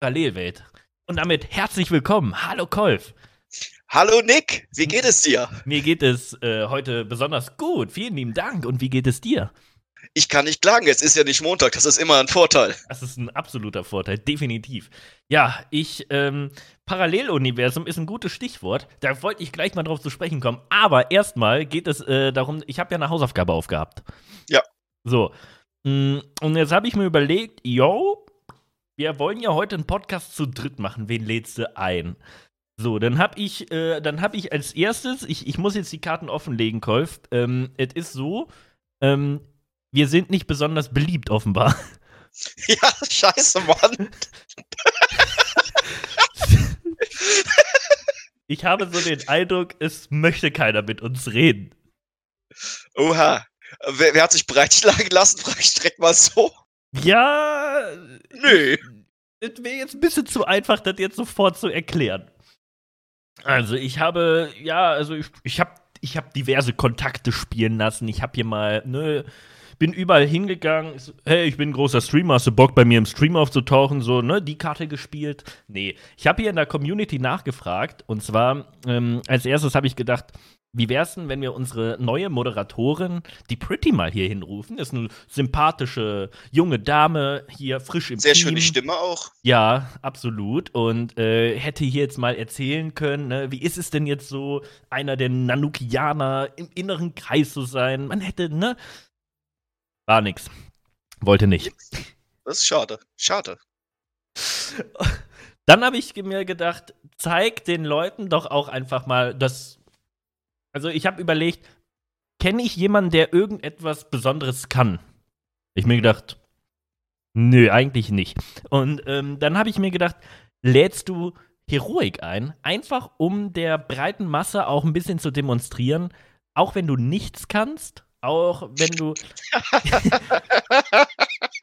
Parallelwelt. Und damit herzlich willkommen. Hallo Kolf. Hallo Nick, wie geht es dir? Mir geht es äh, heute besonders gut. Vielen lieben Dank. Und wie geht es dir? Ich kann nicht klagen, es ist ja nicht Montag, das ist immer ein Vorteil. Das ist ein absoluter Vorteil, definitiv. Ja, ich, ähm, Paralleluniversum ist ein gutes Stichwort. Da wollte ich gleich mal drauf zu sprechen kommen. Aber erstmal geht es äh, darum, ich habe ja eine Hausaufgabe aufgehabt. Ja. So. Mm, und jetzt habe ich mir überlegt, yo, wir wollen ja heute einen Podcast zu dritt machen. Wen lädst du ein? So, dann habe ich, äh, dann habe ich als erstes, ich, ich muss jetzt die Karten offenlegen, Kolf. Ähm, es ist so, ähm, wir sind nicht besonders beliebt, offenbar. Ja, scheiße, Mann. ich habe so den Eindruck, es möchte keiner mit uns reden. Oha. Wer, wer hat sich breitschlagen lassen? Frag ich direkt mal so. Ja. Nö. Es wäre jetzt ein bisschen zu einfach, das jetzt sofort zu erklären. Also, ich habe, ja, also ich, ich habe ich hab diverse Kontakte spielen lassen. Ich habe hier mal, ne, bin überall hingegangen. Hey, ich bin ein großer Streamer, hast du Bock bei mir im Stream aufzutauchen? So, ne, die Karte gespielt. Nee, ich habe hier in der Community nachgefragt. Und zwar, ähm, als erstes habe ich gedacht, wie wär's denn, wenn wir unsere neue Moderatorin, die Pretty, mal hier hinrufen? Ist eine sympathische junge Dame, hier frisch im Sehr Team. schöne Stimme auch. Ja, absolut. Und äh, hätte hier jetzt mal erzählen können, ne, wie ist es denn jetzt so, einer der Nanukianer im inneren Kreis zu sein? Man hätte, ne? War nix. Wollte nicht. Das ist schade. Schade. Dann habe ich mir gedacht, zeig den Leuten doch auch einfach mal das. Also, ich habe überlegt, kenne ich jemanden, der irgendetwas Besonderes kann? Ich mir gedacht, nö, eigentlich nicht. Und ähm, dann habe ich mir gedacht, lädst du Heroik ein, einfach um der breiten Masse auch ein bisschen zu demonstrieren, auch wenn du nichts kannst, auch wenn du.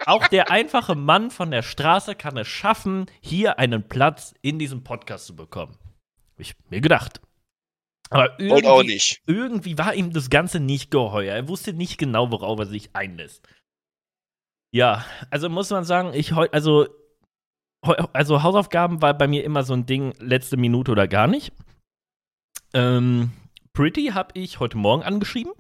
auch der einfache Mann von der Straße kann es schaffen, hier einen Platz in diesem Podcast zu bekommen. Hab ich mir gedacht. Aber irgendwie, auch nicht. irgendwie war ihm das Ganze nicht geheuer. Er wusste nicht genau, worauf er sich einlässt. Ja, also muss man sagen, ich heu- also also Hausaufgaben war bei mir immer so ein Ding, letzte Minute oder gar nicht. Ähm, Pretty habe ich heute Morgen angeschrieben.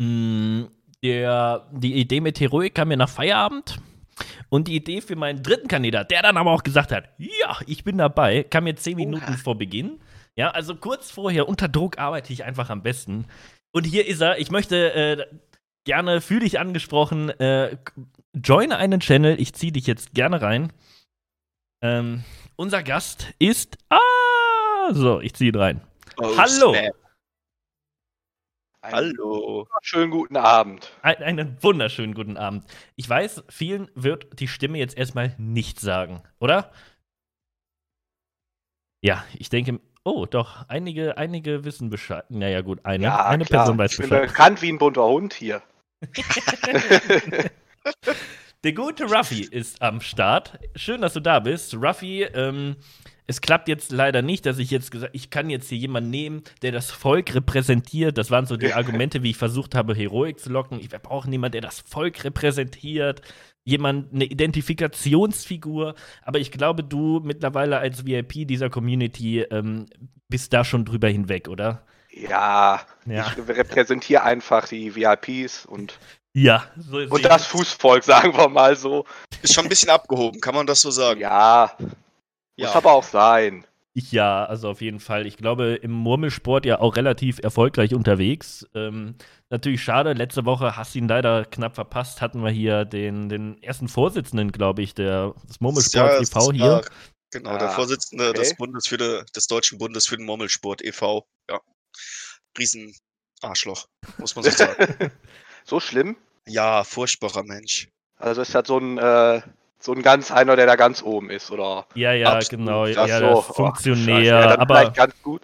Mm, Der, die Idee mit Heroik kam mir nach Feierabend. Und die Idee für meinen dritten Kandidat, der dann aber auch gesagt hat, ja, ich bin dabei, kam mir zehn Minuten Oha. vor Beginn. Ja, also kurz vorher, unter Druck arbeite ich einfach am besten. Und hier ist er. Ich möchte äh, gerne für dich angesprochen, äh, join einen Channel. Ich ziehe dich jetzt gerne rein. Ähm, unser Gast ist. Ah, so, ich ziehe ihn rein. Oh, Hallo. snap. Einen Hallo. schönen guten Abend. Ein, einen wunderschönen guten Abend. Ich weiß, vielen wird die Stimme jetzt erstmal nichts sagen, oder? Ja, ich denke. Oh, doch, einige, einige wissen Bescheid. Naja, gut, eine, ja, eine klar. Person weiß ich bin Bescheid. bekannt wie ein bunter Hund hier. Der gute Ruffy ist am Start. Schön, dass du da bist. Ruffy, ähm, es klappt jetzt leider nicht, dass ich jetzt gesagt ich kann jetzt hier jemanden nehmen, der das Volk repräsentiert. Das waren so die Argumente, wie ich versucht habe, Heroik zu locken. Ich wir brauchen jemanden, der das Volk repräsentiert. Jemand, eine Identifikationsfigur. Aber ich glaube, du mittlerweile als VIP dieser Community ähm, bist da schon drüber hinweg, oder? Ja, Ja. ich repräsentiere einfach die VIPs und, Ja, so sehe und das Fußvolk, sagen wir mal so. Ist schon ein bisschen abgehoben, kann man das so sagen? Ja, muss aber auch sein. Ich ja, also auf jeden Fall. Ich glaube, im Murmelsport ja auch relativ erfolgreich unterwegs. Ähm, natürlich schade, letzte Woche hast du ihn leider knapp verpasst. Hatten wir hier den, den ersten Vorsitzenden, glaube ich, der, des Murmelsport Ja, e.V. es hier. war, Genau, der Ah, Vorsitzende okay. des Bundes für de, des Deutschen Bundes für den Murmelsport e.V. Ja. Riesen Arschloch, muss man so sagen. So schlimm? ja, furchtbarer Mensch. Also ist das so ein, äh, so ein ganz einer, der da ganz oben ist, oder? Ja, ja, Absolut. genau. Ach ja, so, das oh. Funktionär. Ja, dann aber vielleicht ganz gut.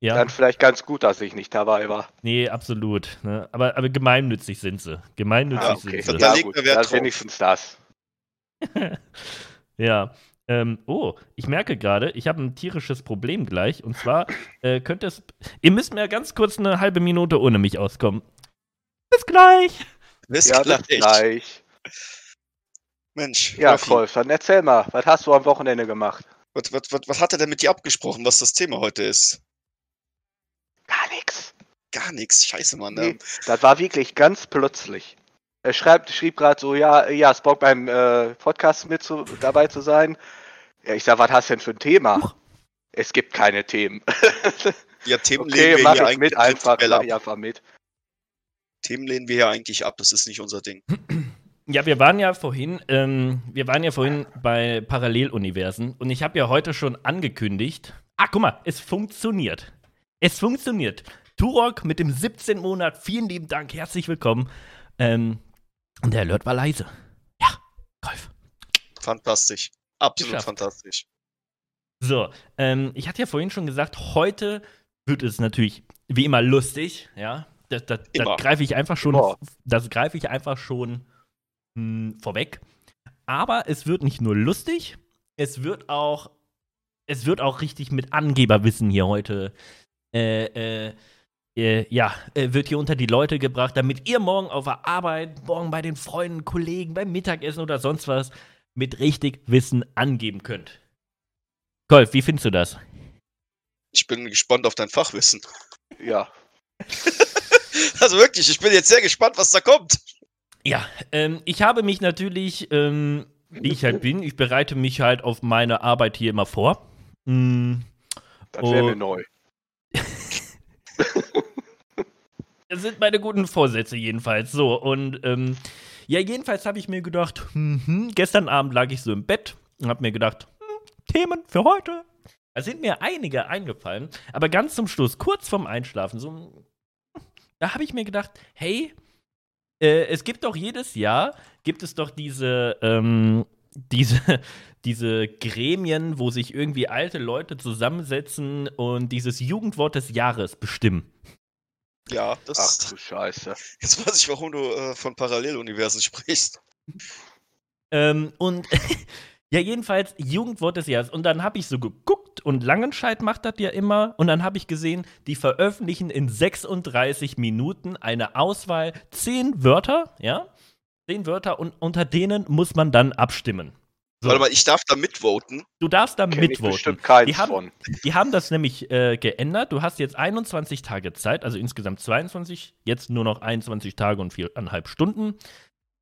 ja, Dann vielleicht ganz gut, dass ich nicht dabei war. nee, absolut. Ne? Aber, aber gemeinnützig sind sie. Gemeinnützig Ah, sind okay. sie. Da Ja, gut, dann drauf. wenigstens das. Ja. Ähm, oh, ich merke gerade, ich habe ein tierisches Problem gleich. Und zwar äh, könnte es. Ihr müsst mir ganz kurz eine halbe Minute ohne mich auskommen. Bis gleich. Bis Ja, gleich. bis gleich. Mensch, Ja, Wolfi, Wolf, dann erzähl mal, was hast du am Wochenende gemacht? was, was, was, was hat er denn mit dir abgesprochen, was das Thema heute ist? Gar nichts. Gar nichts, scheiße, Mann. Nee, Ähm, das war wirklich ganz plötzlich. Er schreibt, schrieb gerade so, ja, ja, es Bock beim äh, Podcast mit zu, dabei zu sein. Ja, ich sag, was hast du denn für ein Thema? Es gibt keine Themen. ja, Themen okay, lehnen wir mach hier ich eigentlich mit einfach, mach ab. ich einfach mit. Themen lehnen wir hier eigentlich ab, das ist nicht unser Ding. Ja, wir waren ja vorhin, ähm, wir waren ja vorhin bei Paralleluniversen und ich habe ja heute schon angekündigt. Ah, guck mal, es funktioniert. Es funktioniert. Turok mit dem 17 Monat, vielen lieben Dank, herzlich willkommen. Ähm, und der Alert war leise. Ja, Golf. Fantastisch. Absolut Geschafft. fantastisch. So, ähm, ich hatte ja vorhin schon gesagt, heute wird es natürlich wie immer lustig, ja. Das, das, das greife ich einfach schon, Immer. das greife ich einfach schon mh, vorweg. Aber es wird nicht nur lustig, es wird auch, es wird auch richtig mit Angeberwissen hier heute, äh, äh, äh, ja, äh, wird hier unter die Leute gebracht, damit ihr morgen auf der Arbeit, morgen bei den Freunden, Kollegen, beim Mittagessen oder sonst was mit richtig Wissen angeben könnt. Golf, wie findest du das? Ich bin gespannt auf dein Fachwissen. Ja. Also wirklich, ich bin jetzt sehr gespannt, was da kommt. Ja, ähm, ich habe mich natürlich, ähm, wie ich halt bin, ich bereite mich halt auf meine Arbeit hier immer vor. Mm, Das wäre mir neu. Das sind meine guten Vorsätze jedenfalls. So, und ähm, ja, jedenfalls habe ich mir gedacht, mhm, gestern Abend lag ich so im Bett und habe mir gedacht, hm, Themen für heute. Da sind mir einige eingefallen, aber ganz zum Schluss, kurz vorm Einschlafen, so, da habe ich mir gedacht, hey, äh, es gibt doch jedes Jahr, gibt es doch diese, ähm, diese, diese Gremien, wo sich irgendwie alte Leute zusammensetzen und dieses Jugendwort des Jahres bestimmen. Ja, Ach das. du Scheiße. Jetzt weiß ich, warum du äh, von Paralleluniversen sprichst. Ähm, und ja, jedenfalls Jugendwort des Jahres. Und dann habe ich so geguckt und Langenscheid macht das ja immer. Und dann habe ich gesehen, die veröffentlichen in 36 Minuten eine Auswahl, 10 Wörter, ja? 10 Wörter und unter denen muss man dann abstimmen. So, Warte mal, ich darf da mitvoten. du darfst da Kenn mitvoten. Die haben- von. Die haben das nämlich äh, geändert. Du hast jetzt 21 Tage Zeit, also insgesamt 22, jetzt nur noch 21 Tage und viereinhalb Stunden,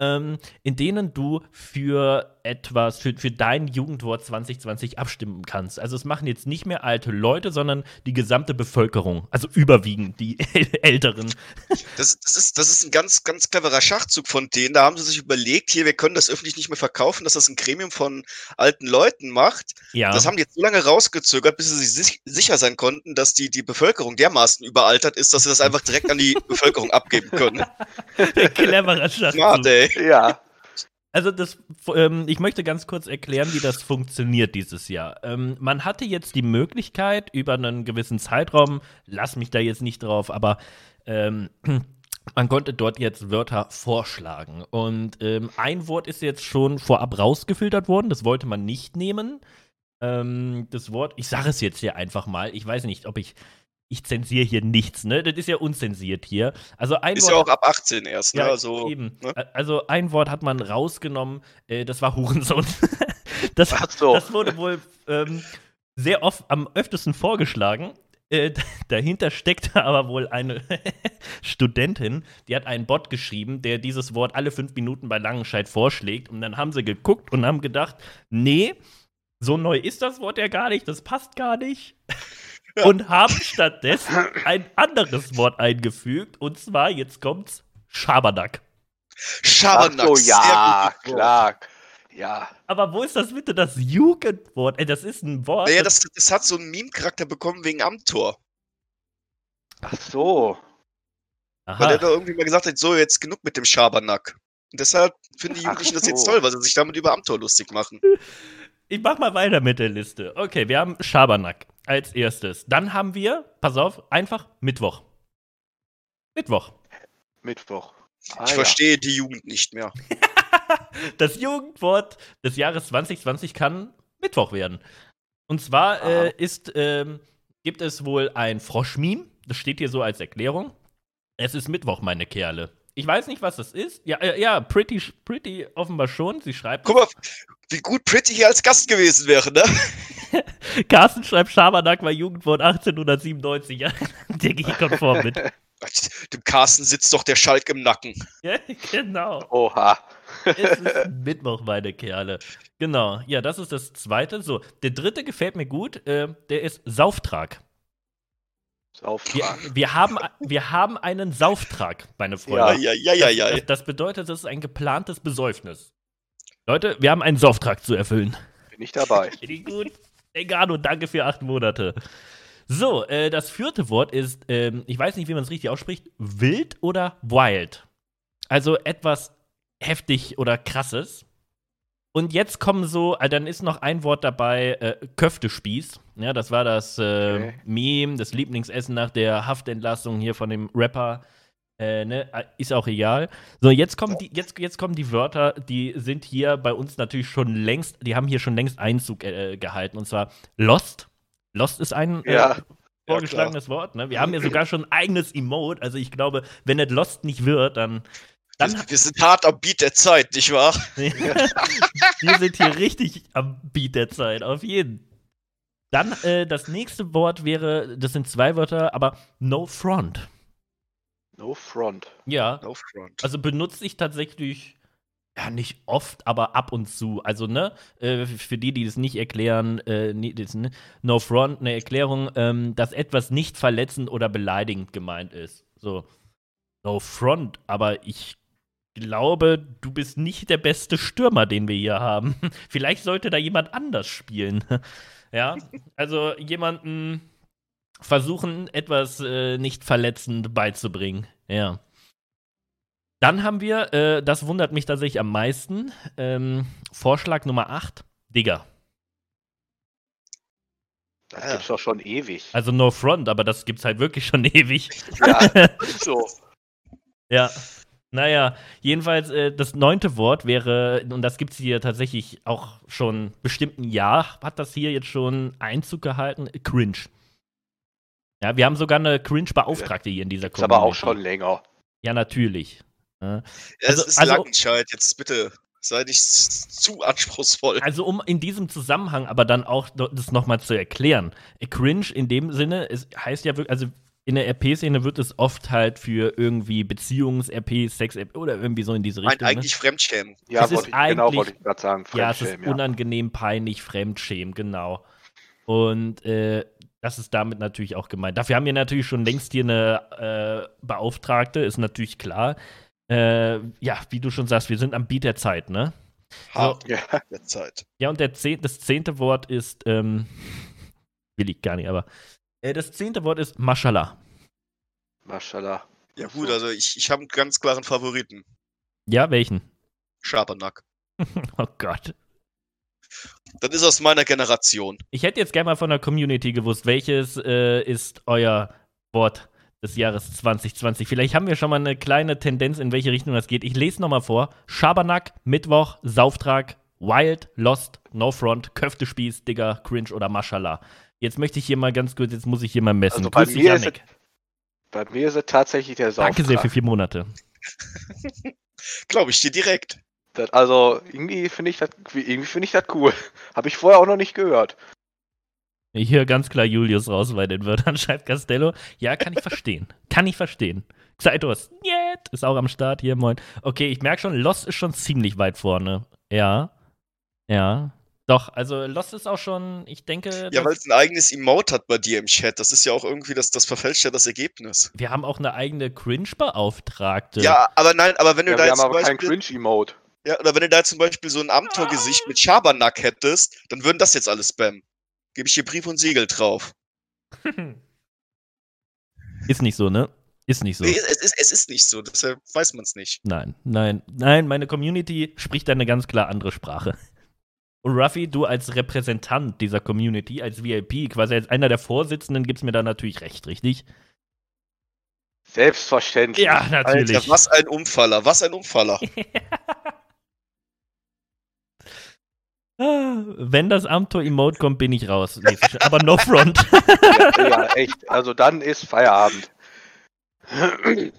ähm, in denen du für etwas, für, für dein Jugendwort 2020 abstimmen kannst. Also es machen jetzt nicht mehr alte Leute, sondern die gesamte Bevölkerung, also überwiegend die Älteren. Das, das, ist, das ist ein ganz, ganz cleverer Schachzug von denen. Da haben sie sich überlegt, hier, wir können das öffentlich nicht mehr verkaufen, dass das ein Gremium von alten Leuten macht. Ja, Das haben die jetzt so lange rausgezögert, bis sie sich sich sicher sein konnten, dass die, die Bevölkerung dermaßen überaltert ist, dass sie das einfach direkt an die Bevölkerung abgeben können. cleverer Smart, Schachzug. ey. Ja. Also das, ähm, ich möchte ganz kurz erklären, wie das funktioniert dieses Jahr. Ähm, man hatte jetzt die Möglichkeit über einen gewissen Zeitraum, lass mich da jetzt nicht drauf, aber ähm, man konnte dort jetzt Wörter vorschlagen. Und ähm, ein Wort ist jetzt schon vorab rausgefiltert worden, das wollte man nicht nehmen. Ähm, das Wort, ich sage es jetzt hier einfach mal, ich weiß nicht, ob ich, ich zensiere hier nichts, ne? Das ist ja unzensiert hier. Also ein Ist Wort ja auch ab 18 erst, ne? ja, Also, eben. ne? Also ein Wort hat man rausgenommen, äh, das war Hurensohn. das, Ach so. das wurde wohl ähm, sehr oft am öftesten vorgeschlagen. Äh, dahinter steckte aber wohl eine Studentin, die hat einen Bot geschrieben, der dieses Wort alle fünf Minuten bei Langenscheid vorschlägt. Und dann haben sie geguckt und haben gedacht, nee, so neu ist das Wort ja gar nicht, das passt gar nicht. Und haben stattdessen ein anderes Wort eingefügt. Und zwar, jetzt kommt's, Schabernack. Schabernack. so, sehr ja, klar. Ja. Aber wo ist das bitte das Jugendwort? Ey, das ist ein Wort. Naja, das, das hat so einen Meme-Charakter bekommen wegen Amtor. Ach so. Aha. Weil der da irgendwie mal gesagt hat, so, jetzt genug mit dem Schabernack. Und deshalb finden die Jugendlichen das jetzt so. toll, weil sie sich damit über Amtor lustig machen. Ich mach mal weiter mit der Liste. Okay, wir haben Schabernack als erstes. Dann haben wir, pass auf, einfach Mittwoch. Mittwoch. Mittwoch. Ah, Ich ja. verstehe die Jugend nicht mehr. Das Jugendwort des Jahres 2020 kann Mittwoch werden. Und zwar Aha. äh, ist, ähm, gibt es wohl ein Froschmeme. Das steht hier so als Erklärung. Es ist Mittwoch, meine Kerle. Ich weiß nicht, was das ist. Ja, äh, ja, pretty, pretty offenbar schon. Sie schreibt. Guck mal, wie gut Pretty hier als Gast gewesen wäre, ne? Carsten schreibt, Schabernack war Jugendwort 1897. Ja, der gehe ich konform mit. Dem Carsten sitzt doch der Schalk im Nacken. Ja, genau. Oha. Es ist Mittwoch, meine Kerle. Genau. Ja, das ist das zweite. So, der dritte gefällt mir gut. Äh, der ist Sauftrag. Wir, Sauftrag. wir, haben, wir haben einen Sauftrag, meine Ja. Freunde. Ja, ja, ja, ja. Das, das bedeutet, das ist ein geplantes Besäufnis. Leute, wir haben einen Sauftrag zu erfüllen. Bin ich dabei. Finde ich gut. Egano, danke für acht Monate. So, äh, das vierte Wort ist, ähm, ich weiß nicht, wie man es richtig ausspricht, wild oder wild. Also etwas heftig oder krasses. Und jetzt kommen so, äh, dann ist noch ein Wort dabei, äh, Köftespieß. Ja, das war das äh, Okay. Meme, das Lieblingsessen nach der Haftentlassung hier von dem Rapper. Äh, ne, äh, ist auch egal. So, jetzt kommen die, jetzt, jetzt kommen die Wörter, die sind hier bei uns natürlich schon längst, die haben hier schon längst Einzug äh, gehalten. Und zwar Lost. Lost ist ein äh, Ja. vorgeschlagenes Wort. Ne? Wir haben ja sogar schon ein eigenes Emote. Also ich glaube, wenn es Lost nicht wird, dann. Dann Wir, wir sind hart am Beat der Zeit, nicht wahr? wir sind hier richtig am Beat der Zeit, auf jeden. Dann äh, das nächste Wort wäre, das sind zwei Wörter, aber No Front. No front. Ja, No front. also benutze ich tatsächlich, ja, nicht oft, aber ab und zu. Also, ne, äh, für die, die das nicht erklären, äh, ne, No Front, eine Erklärung, ähm, dass etwas nicht verletzend oder beleidigend gemeint ist. So, No Front, aber ich glaube, du bist nicht der beste Stürmer, den wir hier haben. Vielleicht sollte da jemand anders spielen. ja, also jemanden versuchen, etwas äh, nicht verletzend beizubringen. Ja. Dann haben wir, äh, das wundert mich tatsächlich am meisten, ähm, Vorschlag Nummer 8, Digger. Das Ja. gibt's doch schon ewig. Also No Front, aber das gibt's halt wirklich schon ewig. Ja, ist so. Ja. Naja, jedenfalls äh, das neunte Wort wäre, und das gibt es hier tatsächlich auch schon bestimmt ein Jahr, hat das hier jetzt schon Einzug gehalten, cringe. Ja, wir haben sogar eine Cringe-Beauftragte hier in dieser Ist aber auch Community. schon länger. Ja, natürlich. Ja. es also- ist also- Langenscheid, jetzt bitte sei nicht zu anspruchsvoll. Also um in diesem Zusammenhang aber dann auch das nochmal zu erklären. Äh, Cringe in dem Sinne, es heißt ja wirklich, also in der RP-Szene wird es oft halt für irgendwie Beziehungs-RP, Sex-RP oder irgendwie so in diese Nein, Richtung. ne? eigentlich Fremdschämen. Ja, Es ist wollte ich, genau eigentlich- wollte ich gerade sagen. Ja, es ist ja. unangenehm, peinlich, Fremdschämen, genau. Und äh, das ist damit natürlich auch gemeint. Dafür haben wir natürlich schon längst hier eine äh, Beauftragte, ist natürlich klar. Äh, ja, wie du schon sagst, wir sind am Beat der Zeit, ne? Hart Ja, der Zeit. Ja, und der zehn, das zehnte Wort ist, ähm, will ich gar nicht, aber äh, das zehnte Wort ist Mashallah. Maschallah. Ja gut, so. also ich, ich habe einen ganz klaren Favoriten. Ja, welchen? Schabernack. Oh Gott. Das ist aus meiner Generation. Ich hätte jetzt gerne mal von der Community gewusst, welches äh, ist euer Wort des Jahres 2020. Vielleicht haben wir schon mal eine kleine Tendenz, in welche Richtung das geht. Ich lese nochmal vor. Schabernack, Mittwoch, Sauftrag, Wild, Lost, No Front, Köftespieß, Digger, Cringe oder Mashallah. Jetzt möchte ich hier mal ganz kurz, jetzt muss ich hier mal messen. Also bei Grüß dich, mir ist Yannick. Bei mir ist es tatsächlich der Sauftrag. Danke sehr für vier Monate. Glaube ich dir direkt. Das, also irgendwie finde ich das irgendwie finde ich das cool. Habe ich vorher auch noch nicht gehört. Ich höre ganz klar Julius raus bei den Wörtern, schreibt Castello. Ja, kann ich verstehen. Kann ich verstehen. Xaitos, Niet, ist auch am Start hier, moin. Okay, ich merke schon, Lost ist schon ziemlich weit vorne. Ja. Ja. Doch, also Lost ist auch schon, ich denke, Ja, weil es ein eigenes Emote hat bei dir im Chat. Das ist ja auch irgendwie, das, das verfälscht ja das Ergebnis. wir haben auch eine eigene Cringe-Beauftragte. Ja, aber nein, aber wenn du Ja, da wir jetzt haben zum aber kein Beispiel, Cringe-Emote. ja, oder wenn du da zum Beispiel so ein Amtor-Gesicht mit Schabernack hättest, dann würden das jetzt alles spammen. Gebe ich hier Brief und Siegel drauf. Ist nicht so, ne? Ist nicht so. Nee, es, ist, es ist nicht so, deshalb weiß man es nicht. Nein, nein, nein, meine Community spricht eine ganz klar andere Sprache. Und Ruffy, du als Repräsentant dieser Community, als VIP, quasi als einer der Vorsitzenden, gibst mir da natürlich recht, richtig? Selbstverständlich. Ja, natürlich. Alter, was ein Umfaller, was ein Umfaller. Wenn das Amtor-Emote kommt, bin ich raus. Aber no front. Ja, ja, echt. Also dann ist Feierabend.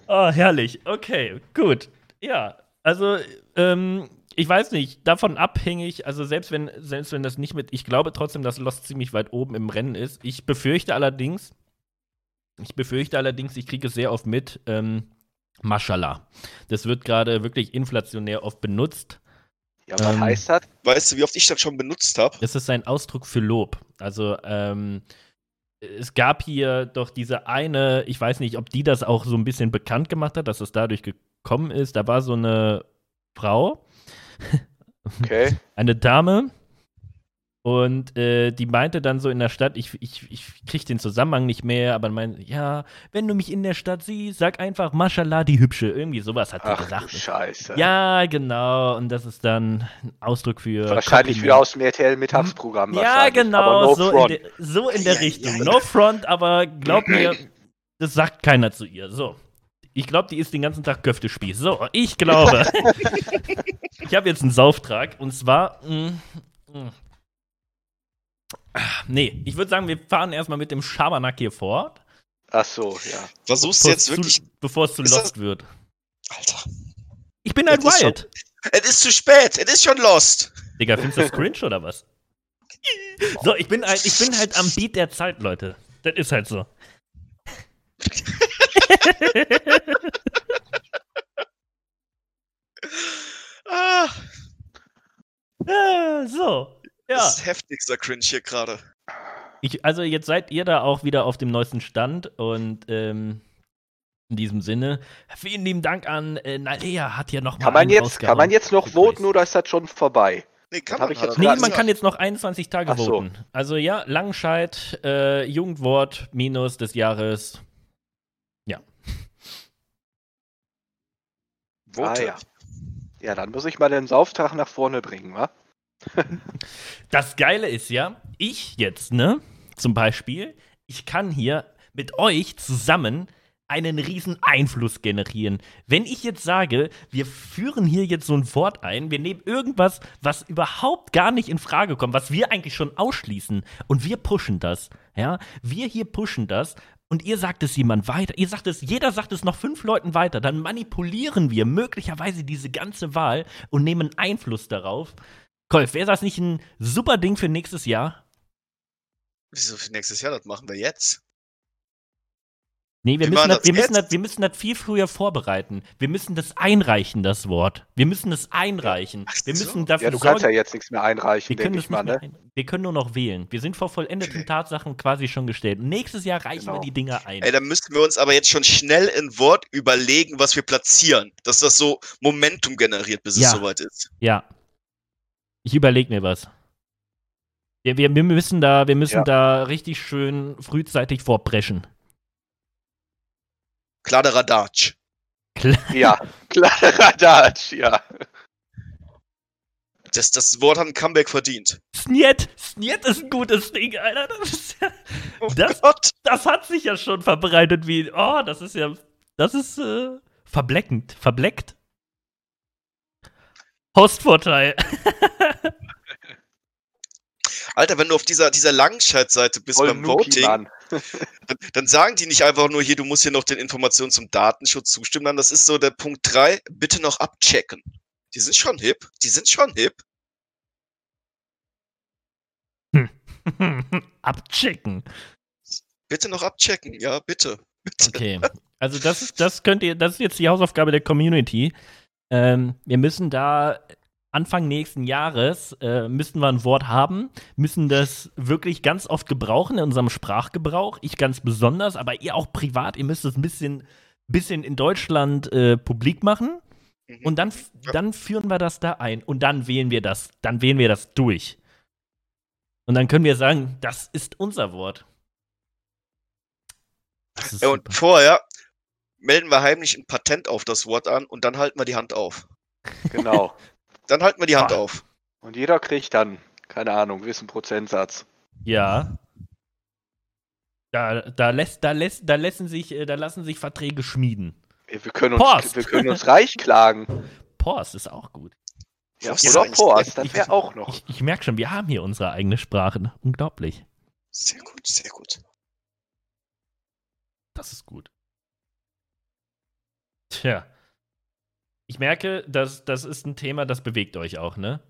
Oh, herrlich. Okay, gut. Ja, also, ähm, ich weiß nicht, davon abhängig, also selbst wenn, selbst wenn das nicht mit, ich glaube trotzdem, dass Lost ziemlich weit oben im Rennen ist. Ich befürchte allerdings, ich befürchte allerdings, ich kriege es sehr oft mit, ähm, Mashallah. Das wird gerade wirklich inflationär oft benutzt. Ja, was Ähm, heißt das? Weißt du, wie oft ich das schon benutzt habe? Das ist ein Ausdruck für Lob. Also, ähm, es gab hier doch diese eine, ich weiß nicht, ob die das auch so ein bisschen bekannt gemacht hat, dass es dadurch gekommen ist. Da war so eine Frau, Okay. eine Dame, und äh, die meinte dann so in der Stadt, ich, ich, ich krieg den Zusammenhang nicht mehr, aber meinte, ja, wenn du mich in der Stadt siehst, sag einfach Mashallah, die Hübsche. Irgendwie sowas hat die Ach du gesagt. Scheiße. Ja, genau. Und das ist dann ein Ausdruck für. Wahrscheinlich wieder aus dem RTL-Mittagsprogramm. Ja, genau, Aber no so, in der, so in der Ja, Richtung. ja, ja. No front, aber glaub mir, das sagt keiner zu ihr. So. Ich glaube, die isst den ganzen Tag Köftespieß. So, ich glaube. ich habe jetzt einen Sauftrag und zwar. mm, mm. Ah, Nee, ich würde sagen, wir fahren erstmal mit dem Schabernack hier fort. Ach so, ja. Versuchst du jetzt es wirklich. Bevor es zu Ist das- lost wird. Alter. Ich bin halt Das ist schon- wild. Es ist zu spät, es ist schon lost. Digga, findest du das cringe oder was? So, ich bin, halt, ich bin halt am Beat der Zeit, Leute. Das ist halt so. Ah, Ah, so. Ja. Das ist heftigster Cringe hier gerade. Ich, also jetzt seid ihr da auch wieder auf dem neuesten Stand und ähm, in diesem Sinne, vielen lieben Dank an äh, Nalea, hat ja noch mal Kann man, einen jetzt, kann man jetzt noch voten oder ist das schon vorbei? Nee, kann man ich jetzt Nee, man gesagt. kann jetzt noch 21 Tage so. voten. Also ja, Langscheid, äh, Jugendwort, Minus des Jahres. Vote. Ah, ja. Ja, dann muss ich mal den Sauftrag nach vorne bringen, wa? Das Geile ist ja, ich jetzt, ne, zum Beispiel, ich kann hier mit euch zusammen einen riesen Einfluss generieren. Wenn ich jetzt sage, wir führen hier jetzt so ein Wort ein, wir nehmen irgendwas, was überhaupt gar nicht in Frage kommt, was wir eigentlich schon ausschließen und wir pushen das, ja, wir hier pushen das und ihr sagt es jemand weiter, ihr sagt es, jeder sagt es noch fünf Leuten weiter, dann manipulieren wir möglicherweise diese ganze Wahl und nehmen Einfluss darauf. Kolf, wäre das nicht ein super Ding für nächstes Jahr? Wieso für nächstes Jahr? Das machen wir jetzt. Nee, wir müssen, das, das wir, müssen das, wir müssen das viel früher vorbereiten. Wir müssen das einreichen, das Wort. Wir müssen es einreichen. Ach Wir so. müssen dafür Ja, du kannst ja sorgen. jetzt nichts mehr einreichen, wir, können denke das ich mal, ne? mehr ein, wir können nur noch wählen. Wir sind vor vollendeten Tatsachen quasi schon gestellt. Nächstes Jahr reichen wir Genau. die Dinger ein. Ey, dann müssten wir uns aber jetzt schon schnell ein Wort überlegen, was wir platzieren. Dass das so Momentum generiert, bis Ja. es soweit ist. Ja. Ich überlege mir was. Wir, wir, wir müssen, da, wir müssen Ja. da richtig schön frühzeitig vorpreschen. Kladderadatsch. Ja, klarer Dutch, ja. Das, das Wort hat ein Comeback verdient. Snjet! Snjet ist ein gutes Ding, Alter. Das, ist ja, Oh Das- Gott. das hat sich ja schon verbreitet wie. Oh, das ist ja. Das ist äh, verbleckend. Verbleckt. Hostvorteil. Alter, wenn du auf dieser, dieser Langscheid-Seite bist Voll beim Voting, Mann. Dann, dann sagen die nicht einfach nur hier, du musst hier noch den Informationen zum Datenschutz zustimmen. Dann das ist so der Punkt 3, bitte noch abchecken. Die sind schon hip. Die sind schon hip. Abchecken. Bitte noch abchecken. Ja, bitte. Bitte. Okay. Also das ist, das könnt ihr, das ist jetzt die Hausaufgabe der Community. Ähm, wir müssen da Anfang nächsten Jahres äh, müssen wir ein Wort haben, müssen das wirklich ganz oft gebrauchen in unserem Sprachgebrauch. Ich ganz besonders, aber ihr auch privat. Ihr müsst es ein bisschen, bisschen in Deutschland äh, publik machen. Mhm. Und dann, dann führen wir das da ein und dann wählen wir das, dann wählen wir das durch. Und dann können wir sagen, das ist unser Wort. Ist Ja, und super. vorher melden wir heimlich ein Patent auf das Wort an und dann halten wir die Hand auf. Genau. Dann halten wir die Hand Ah. auf. Und jeder kriegt dann, keine Ahnung, gewissen Prozentsatz. Ja. Da, da, lässt, da, lässt, da, lassen sich, äh, da lassen sich Verträge schmieden. Wir können uns, Post. wir können uns reich klagen. Post ist auch gut. Ja, ist oder Post, das Ich- wäre auch noch. Ich, ich merke schon, wir haben hier unsere eigene Sprache. Unglaublich. Sehr gut, sehr gut. Das ist gut. Tja. Ich merke, dass das ist ein Thema, das bewegt euch auch, ne?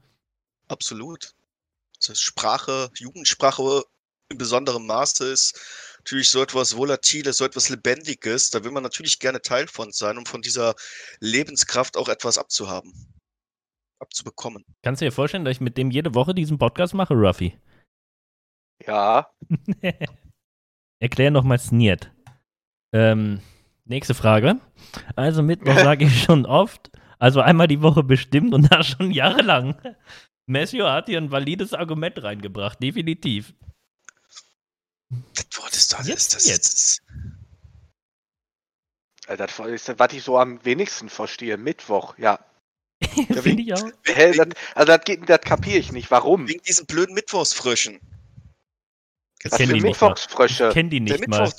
Absolut. Das heißt, Sprache, Jugendsprache in besonderem Maße ist natürlich so etwas Volatiles, so etwas Lebendiges. Da will man natürlich gerne Teil von sein, um von dieser Lebenskraft auch etwas abzuhaben. Abzubekommen. Kannst du dir vorstellen, dass ich mit dem jede Woche diesen Podcast mache, Ruffy? Ja, Erklär nochmal Sniert. Ähm, nächste Frage. Also Mittwoch sage ich schon oft, also einmal die Woche bestimmt und das schon jahrelang. Messio hat hier ein valides Argument reingebracht, definitiv. Das Wort ist da. Jetzt, das, das, jetzt. äh, das ist, was ich so am wenigsten verstehe. Mittwoch, ja. Finde ich auch. Hä, das, also das, geht- das kapiere ich nicht. Warum? Wegen diesen blöden Mittwochsfröschen. Was kenn für die nicht mal. Mittwochsfrösche? Kenn die der nicht mal.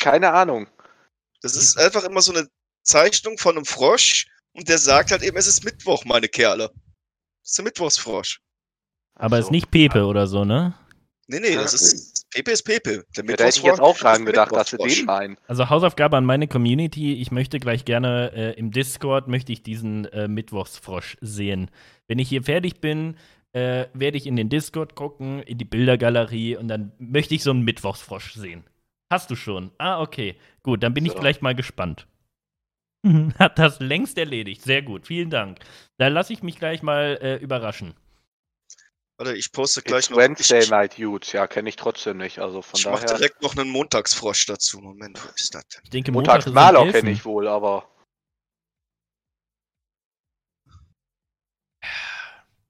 Keine Ahnung. Das ist einfach immer so eine Zeichnung von einem Frosch und der sagt halt eben, es ist Mittwoch, meine Kerle. Das ist der Mittwochsfrosch. Aber Ach ist so. nicht Pepe oder so, ne? Nee, nee, das ist. Pepe ist Pepe. Der Ja, da hätte ich jetzt auch dran gedacht, dass Mittwochsfrosch. den meinen. Also Hausaufgabe an meine Community, ich möchte gleich gerne äh, im Discord, möchte ich diesen äh, Mittwochsfrosch sehen. Wenn ich hier fertig bin, äh, werde ich in den Discord gucken, in die Bildergalerie und dann möchte ich so einen Mittwochsfrosch sehen. Hast du schon? Ah, okay. Gut, dann bin ich So. gleich mal gespannt. Mhm, Hat das längst erledigt. Sehr gut, vielen Dank. Da lasse ich mich gleich mal äh, überraschen. Warte, ich poste gleich It's noch. Wednesday ich, Night Utes, ja, kenne ich trotzdem nicht. Also von ich mache daher. direkt noch einen Montagsfrosch dazu. Moment, wo ist das denn? Ich denke, Montag ist Montagsmaler 11. kenne ich wohl, aber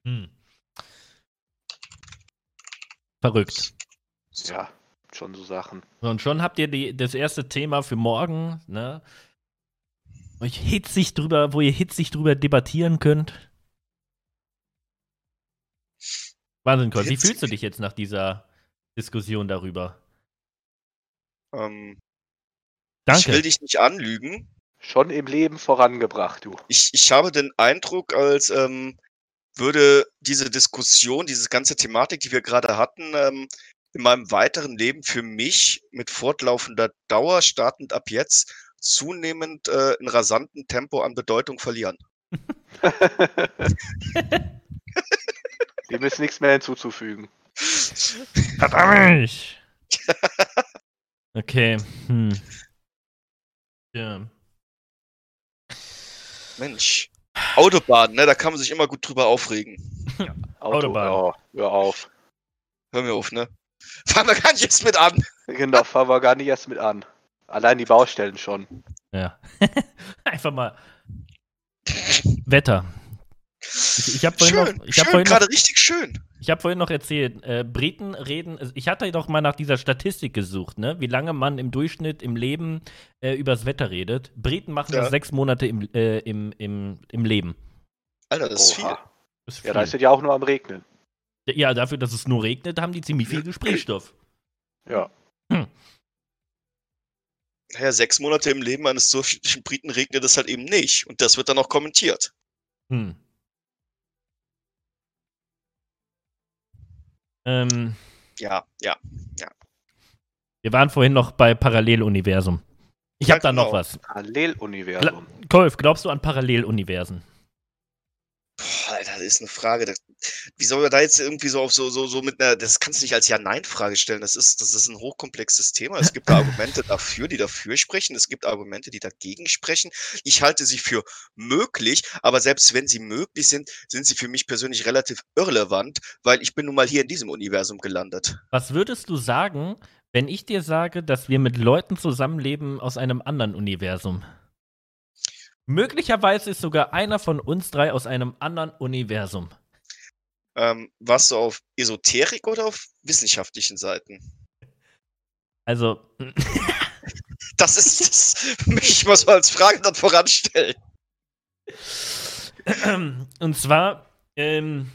Hm. Verrückt. ja, schon so Sachen. Und schon habt ihr die, das erste Thema für morgen, ne? Wo ich hitzig drüber, wo ihr hitzig drüber debattieren könnt. Wahnsinn, Colt. Wie fühlst du dich jetzt nach dieser Diskussion darüber? Ähm, Danke. Ich will dich nicht anlügen. Schon im Leben vorangebracht, du. Ich, ich habe den Eindruck, als ähm, würde diese Diskussion, diese ganze Thematik, die wir gerade hatten, ähm, in meinem weiteren Leben für mich mit fortlaufender Dauer, startend ab jetzt, zunehmend äh, in rasantem Tempo an Bedeutung verlieren. Dem ist nichts mehr hinzuzufügen. Verdammt! Okay. Hm. Ja. Mensch. Autobahn, ne, da kann man sich immer gut drüber aufregen. Auto, Autobahn. Ja, hör auf. Hör mir auf, ne? Fangen wir gar nicht jetzt mit an. Genau, fangen wir gar nicht erst mit an. Allein die Baustellen schon. Ja. Einfach mal. Wetter. Ich, ich habe vorhin, Schön, noch, ich hab schön, vorhin, gerade noch, richtig schön. ich hab vorhin noch erzählt, äh, Briten reden, also ich hatte doch mal nach dieser Statistik gesucht, ne? wie lange man im Durchschnitt im Leben äh, übers Wetter redet. Briten machen Ja. das sechs Monate im, äh, im, im, im Leben. Alter, das ist viel. Das ist Ja, da viel. ist es ja auch nur am Regnen. Ja, dafür, dass es nur regnet, haben die ziemlich viel Gesprächsstoff. Ja. Naja, sechs Monate im Leben eines durchschnittlichen Briten regnet es halt eben nicht. Und das wird dann auch kommentiert. Hm. Ähm, Ja, ja. wir waren vorhin noch bei Paralleluniversum. Ich Ja, habe da noch genau. was. Paralleluniversum. Kolf, glaubst du an Paralleluniversen? Alter, das ist eine Frage. Das, wie soll man da jetzt irgendwie so auf so, so, so mit einer, das kannst du nicht als Ja-Nein-Frage stellen. Das ist, das ist ein hochkomplexes Thema. Es gibt da Argumente dafür, die dafür sprechen. Es gibt Argumente, die dagegen sprechen. Ich halte sie für möglich, aber selbst wenn sie möglich sind, sind sie für mich persönlich relativ irrelevant, weil ich bin nun mal hier in diesem Universum gelandet. Was würdest du sagen, wenn ich dir sage, dass wir mit Leuten zusammenleben aus einem anderen Universum? Möglicherweise ist sogar einer von uns drei aus einem anderen Universum. Ähm, warst du auf Esoterik oder auf wissenschaftlichen Seiten? Also, Das ist, das möchte ich mal so als Frage dann voranstellen. und zwar ähm,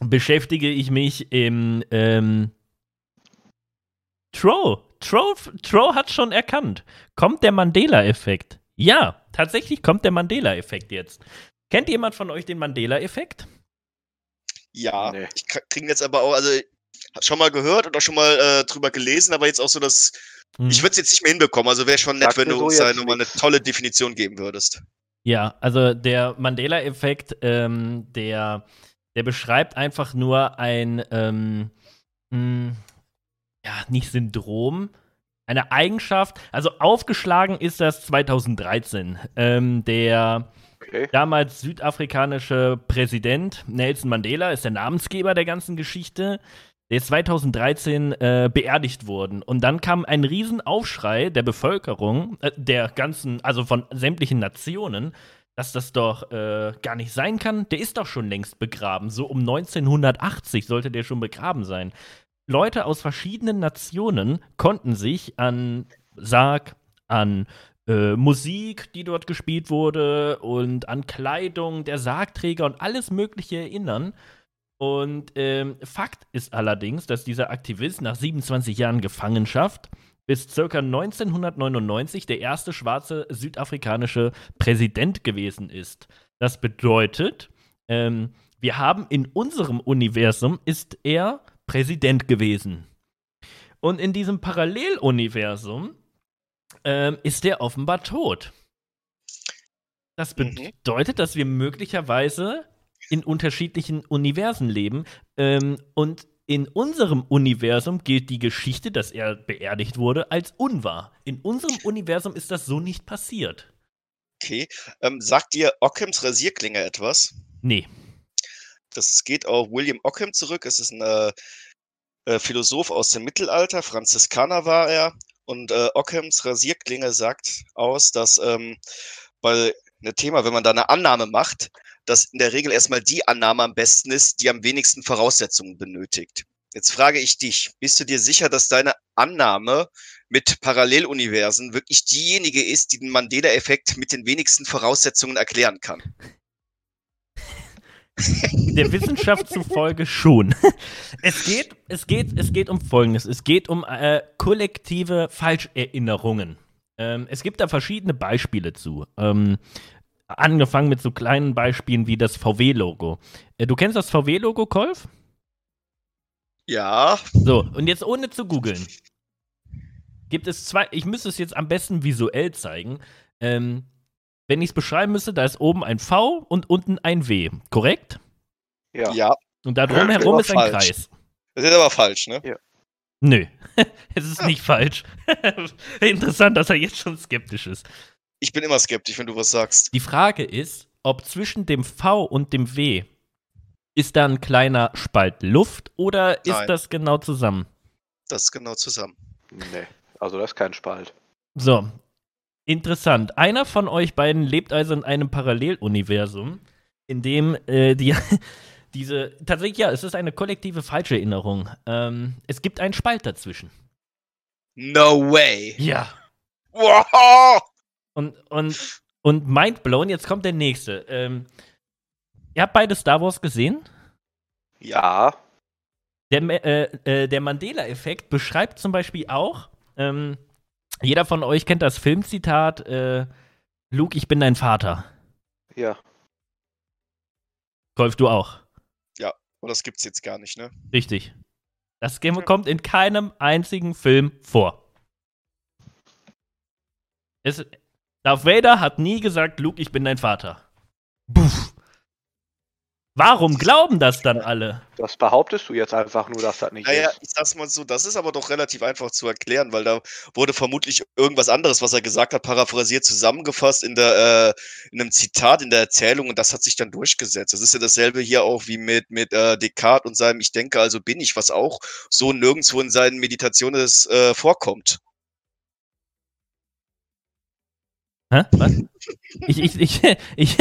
beschäftige ich mich im ähm, Tro. Tro. Tro hat schon erkannt. Kommt der Mandela-Effekt? Ja, tatsächlich kommt der Mandela-Effekt jetzt. Kennt jemand von euch den Mandela-Effekt? Ja, Nee. ich kriege jetzt aber auch, also hab schon mal gehört und auch schon mal äh, drüber gelesen, aber jetzt auch so das Mhm. Ich würde es jetzt nicht mehr hinbekommen, also wäre schon nett, Sagt wenn du so uns da nochmal eine tolle Definition geben würdest. Ja, also der Mandela-Effekt, ähm, der, der beschreibt einfach nur ein, ähm, mh, ja, nicht Syndrom, eine Eigenschaft. Also aufgeschlagen ist das 2013. Ähm, der Okay. damals südafrikanische Präsident Nelson Mandela ist der Namensgeber der ganzen Geschichte. Der ist 2013 äh, beerdigt worden. Und dann kam ein Riesenaufschrei der Bevölkerung, äh, der ganzen, also von sämtlichen Nationen, dass das doch äh, gar nicht sein kann. Der ist doch schon längst begraben. So um 1980 sollte der schon begraben sein. Leute aus verschiedenen Nationen konnten sich an Sarg, an äh, Musik, die dort gespielt wurde und an Kleidung der Sargträger und alles Mögliche erinnern. Und ähm, Fakt ist allerdings, dass dieser Aktivist nach 27 Jahren Gefangenschaft bis ca. 1999 der erste schwarze südafrikanische Präsident gewesen ist. Das bedeutet, ähm, wir haben in unserem Universum ist er Präsident gewesen. Und in diesem Paralleluniversum ähm, ist er offenbar tot. Das Mhm. bedeutet, dass wir möglicherweise in unterschiedlichen Universen leben. Ähm, und in unserem Universum gilt die Geschichte, dass er beerdigt wurde, als unwahr. In unserem Universum ist das so nicht passiert. Okay. Ähm, sagt dir Ockhams Rasierklinge etwas? Nee. Das geht auf William Ockham zurück. Es ist ein äh, äh, Philosoph aus dem Mittelalter, Franziskaner war er. Und äh, Ockhams Rasierklinge sagt aus, dass ähm, bei einem Thema, wenn man da eine Annahme macht, dass in der Regel erstmal die Annahme am besten ist, die am wenigsten Voraussetzungen benötigt. Jetzt frage ich dich, bist du dir sicher, dass deine Annahme mit Paralleluniversen wirklich diejenige ist, die den Mandela-Effekt mit den wenigsten Voraussetzungen erklären kann? Der Wissenschaft zufolge schon. Es geht, es geht, es geht um Folgendes. Es geht um äh, kollektive Falscherinnerungen. Ähm, es gibt da verschiedene Beispiele zu. Ähm, angefangen mit so kleinen Beispielen wie das VW-Logo. Äh, du kennst das VW-Logo, Kolf? Ja, So, und jetzt ohne zu googeln. Gibt es zwei, ich müsste es jetzt am besten visuell zeigen. Ähm, wenn ich es beschreiben müsste, da ist oben ein V und unten ein W, korrekt? Ja. ja. Und da drum Ja, herum aber ist ein falsch. Kreis. Das ist aber falsch, ne? Nö, es ist Ja. nicht falsch. Interessant, dass er jetzt schon skeptisch ist. Ich bin immer skeptisch, wenn du was sagst. Die Frage ist, ob zwischen dem V und dem W ist da ein kleiner Spalt Luft oder ist Nein. das genau zusammen? Das ist genau zusammen. Nee. Also das ist kein Spalt. So, interessant. Einer von euch beiden lebt also in einem Paralleluniversum, in dem äh, die, diese, tatsächlich ja, es ist eine kollektive Falscherinnerung. Ähm, es gibt einen Spalt dazwischen. No way. Ja. Wow. Und, und, und mindblown, jetzt kommt der nächste. Ähm, ihr habt beide Star Wars gesehen? Ja. Der, äh, äh, der Mandela-Effekt beschreibt zum Beispiel auch, ähm, jeder von euch kennt das Filmzitat, äh, Luke, ich bin dein Vater. Ja. Golf, du auch. Und das gibt's jetzt gar nicht, ne? Richtig. Das Game kommt in keinem einzigen Film vor. Es, Darth Vader hat nie gesagt, Luke, ich bin dein Vater. Buff. Warum glauben das dann alle? Das behauptest du jetzt einfach nur, dass das nicht Naja, ist. ich sag's mal so, das ist aber doch relativ einfach zu erklären, weil da wurde vermutlich irgendwas anderes, was er gesagt hat, paraphrasiert zusammengefasst in der äh, in einem Zitat in der Erzählung und das hat sich dann durchgesetzt. Das ist ja dasselbe hier auch wie mit mit äh, Descartes und seinem Ich denke, also bin ich, was auch so nirgendwo in seinen Meditationen äh, vorkommt. Hä? Was? Ich, ich, ich, ich,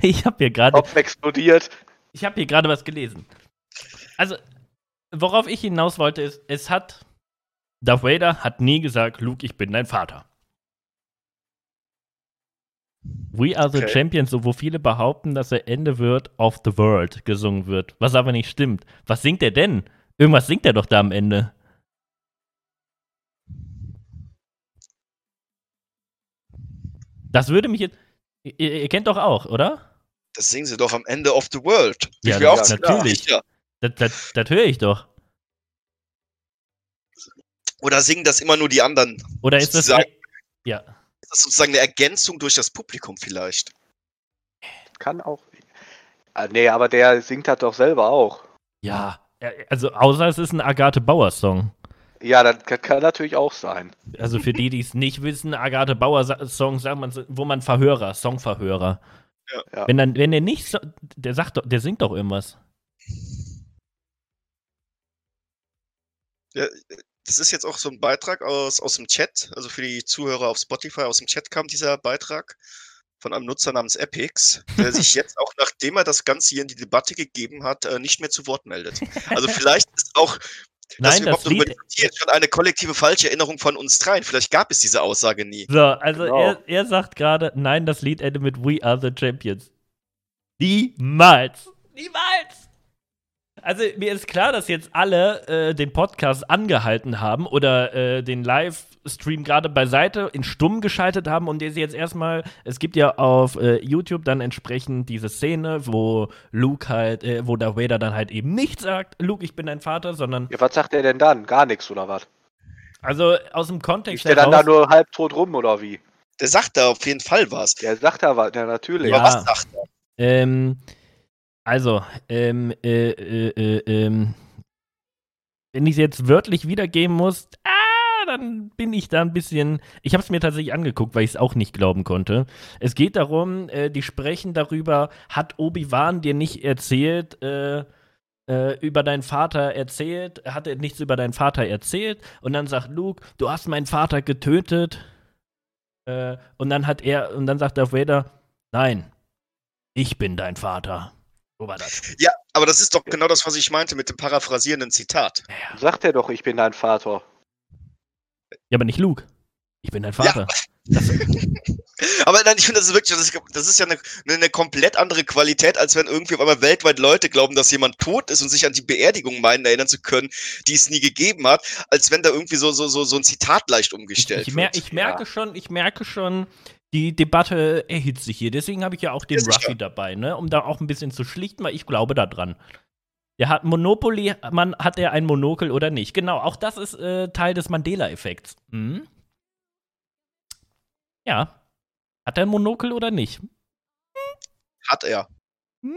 ich habe hier gerade Kopf explodiert. Ich habe hier gerade was gelesen. Also, worauf ich hinaus wollte, ist, es hat. Darth Vader hat nie gesagt, Luke, ich bin dein Vater. We are the Okay. Champions, so wo viele behaupten, dass er Ende wird of the World gesungen wird. Was aber nicht stimmt. Was singt er denn? Irgendwas singt er doch da am Ende. Das würde mich jetzt. Ihr, ihr kennt doch auch, oder? Das singen sie doch am Ende of the World. Ja, Ich ja, zu- natürlich. Ja, Das, das, das höre ich doch. Oder singen das immer nur die anderen? Oder ist das. Sozusagen- Ja. Ist das sozusagen eine Ergänzung durch das Publikum vielleicht? Kann auch. Ah, nee, aber der singt das doch selber auch. Ja. Also, außer es ist ein Agathe Bauer-Song. Ja, das kann, natürlich auch sein. Also für die, die es nicht wissen, Agathe Bauer-Song, sagt man, wo man Verhörer, Songverhörer. Ja. Ja. Wenn dann, wenn der nicht, so, der sagt doch, der singt doch irgendwas. Das ist jetzt auch so ein Beitrag aus, aus dem Chat, also für die Zuhörer auf Spotify, aus dem Chat kam dieser Beitrag von einem Nutzer namens Epix, der sich jetzt auch, nachdem er das Ganze hier in die Debatte gegeben hat, äh, nicht mehr zu Wort meldet. Also vielleicht ist auch, Nein, wir das überhaupt darüber Lied. diskutieren, schon eine kollektive falsche Erinnerung von uns dreien. Vielleicht gab es diese Aussage nie. So, also Genau. er, er sagt gerade, nein, das Lied endet mit We Are the Champions. Niemals. Niemals. Also mir ist klar, dass jetzt alle äh, den Podcast angehalten haben oder äh, den Livestream gerade beiseite in stumm geschaltet haben und ihr jetzt erstmal, es gibt ja auf äh, YouTube dann entsprechend diese Szene, wo Luke halt, äh, wo der Vader dann halt eben nicht sagt, Luke, ich bin dein Vater, sondern, Ja, was sagt er denn dann? Gar nichts oder was? also aus dem Kontext Ist der dann da nur halbtot rum oder wie? Der sagt da auf jeden Fall was. Der sagt da was, ja natürlich. Ja. Aber was sagt er? Ähm, also, ähm, äh, äh, äh, ähm, wenn ich es jetzt wörtlich wiedergeben muss, ah, dann bin ich da ein bisschen. Ich habe es mir tatsächlich angeguckt, weil ich es auch nicht glauben konnte. Es geht darum, äh, die sprechen darüber, hat Obi-Wan dir nicht erzählt, äh, äh, über deinen Vater erzählt, hat er nichts über deinen Vater erzählt und dann sagt Luke, du hast meinen Vater getötet. Äh, und dann hat er, und dann sagt Darth Vader, nein, ich bin dein Vater. So war das. Ja, aber das ist doch genau das, was ich meinte mit dem paraphrasierenden Zitat. Sagt er doch, ich bin dein Vater. Ja, aber nicht Luke. Ich bin dein Vater. Aber nein, ich finde, das ist wirklich, das ist, das ist ja eine, eine komplett andere Qualität, als wenn irgendwie auf einmal weltweit Leute glauben, dass jemand tot ist und sich an die Beerdigung meinen, erinnern zu können, die es nie gegeben hat, als wenn da irgendwie so, so, so, so ein Zitat leicht umgestellt Ich, mer wird. ich merke schon, ich merke schon, die Debatte erhitzt sich hier. Deswegen habe ich ja auch den Ja. Ruffy dabei, ne? Um da auch ein bisschen zu schlichten, weil ich glaube da Der hat Monopoly, man, hat er ein Monokel oder nicht? Genau, auch das ist äh, Teil des Mandela-Effekts. Mhm. Ja. Hat er ein Monokel oder nicht? Hat er. Hm?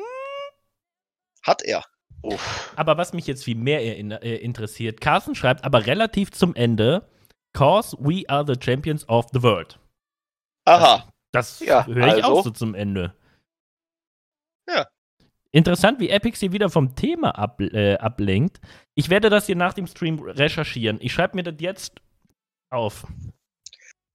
Hat er. Uff. Aber was mich jetzt viel mehr erin- äh, interessiert, Carsten schreibt aber relativ zum Ende, Cause we are the champions of the world. Aha. Das Ja, höre ich also. auch so zum Ende. Ja. Interessant, wie Epic hier wieder vom Thema ab, äh, ablenkt. Ich werde das hier nach dem Stream recherchieren. Ich schreibe mir das jetzt auf.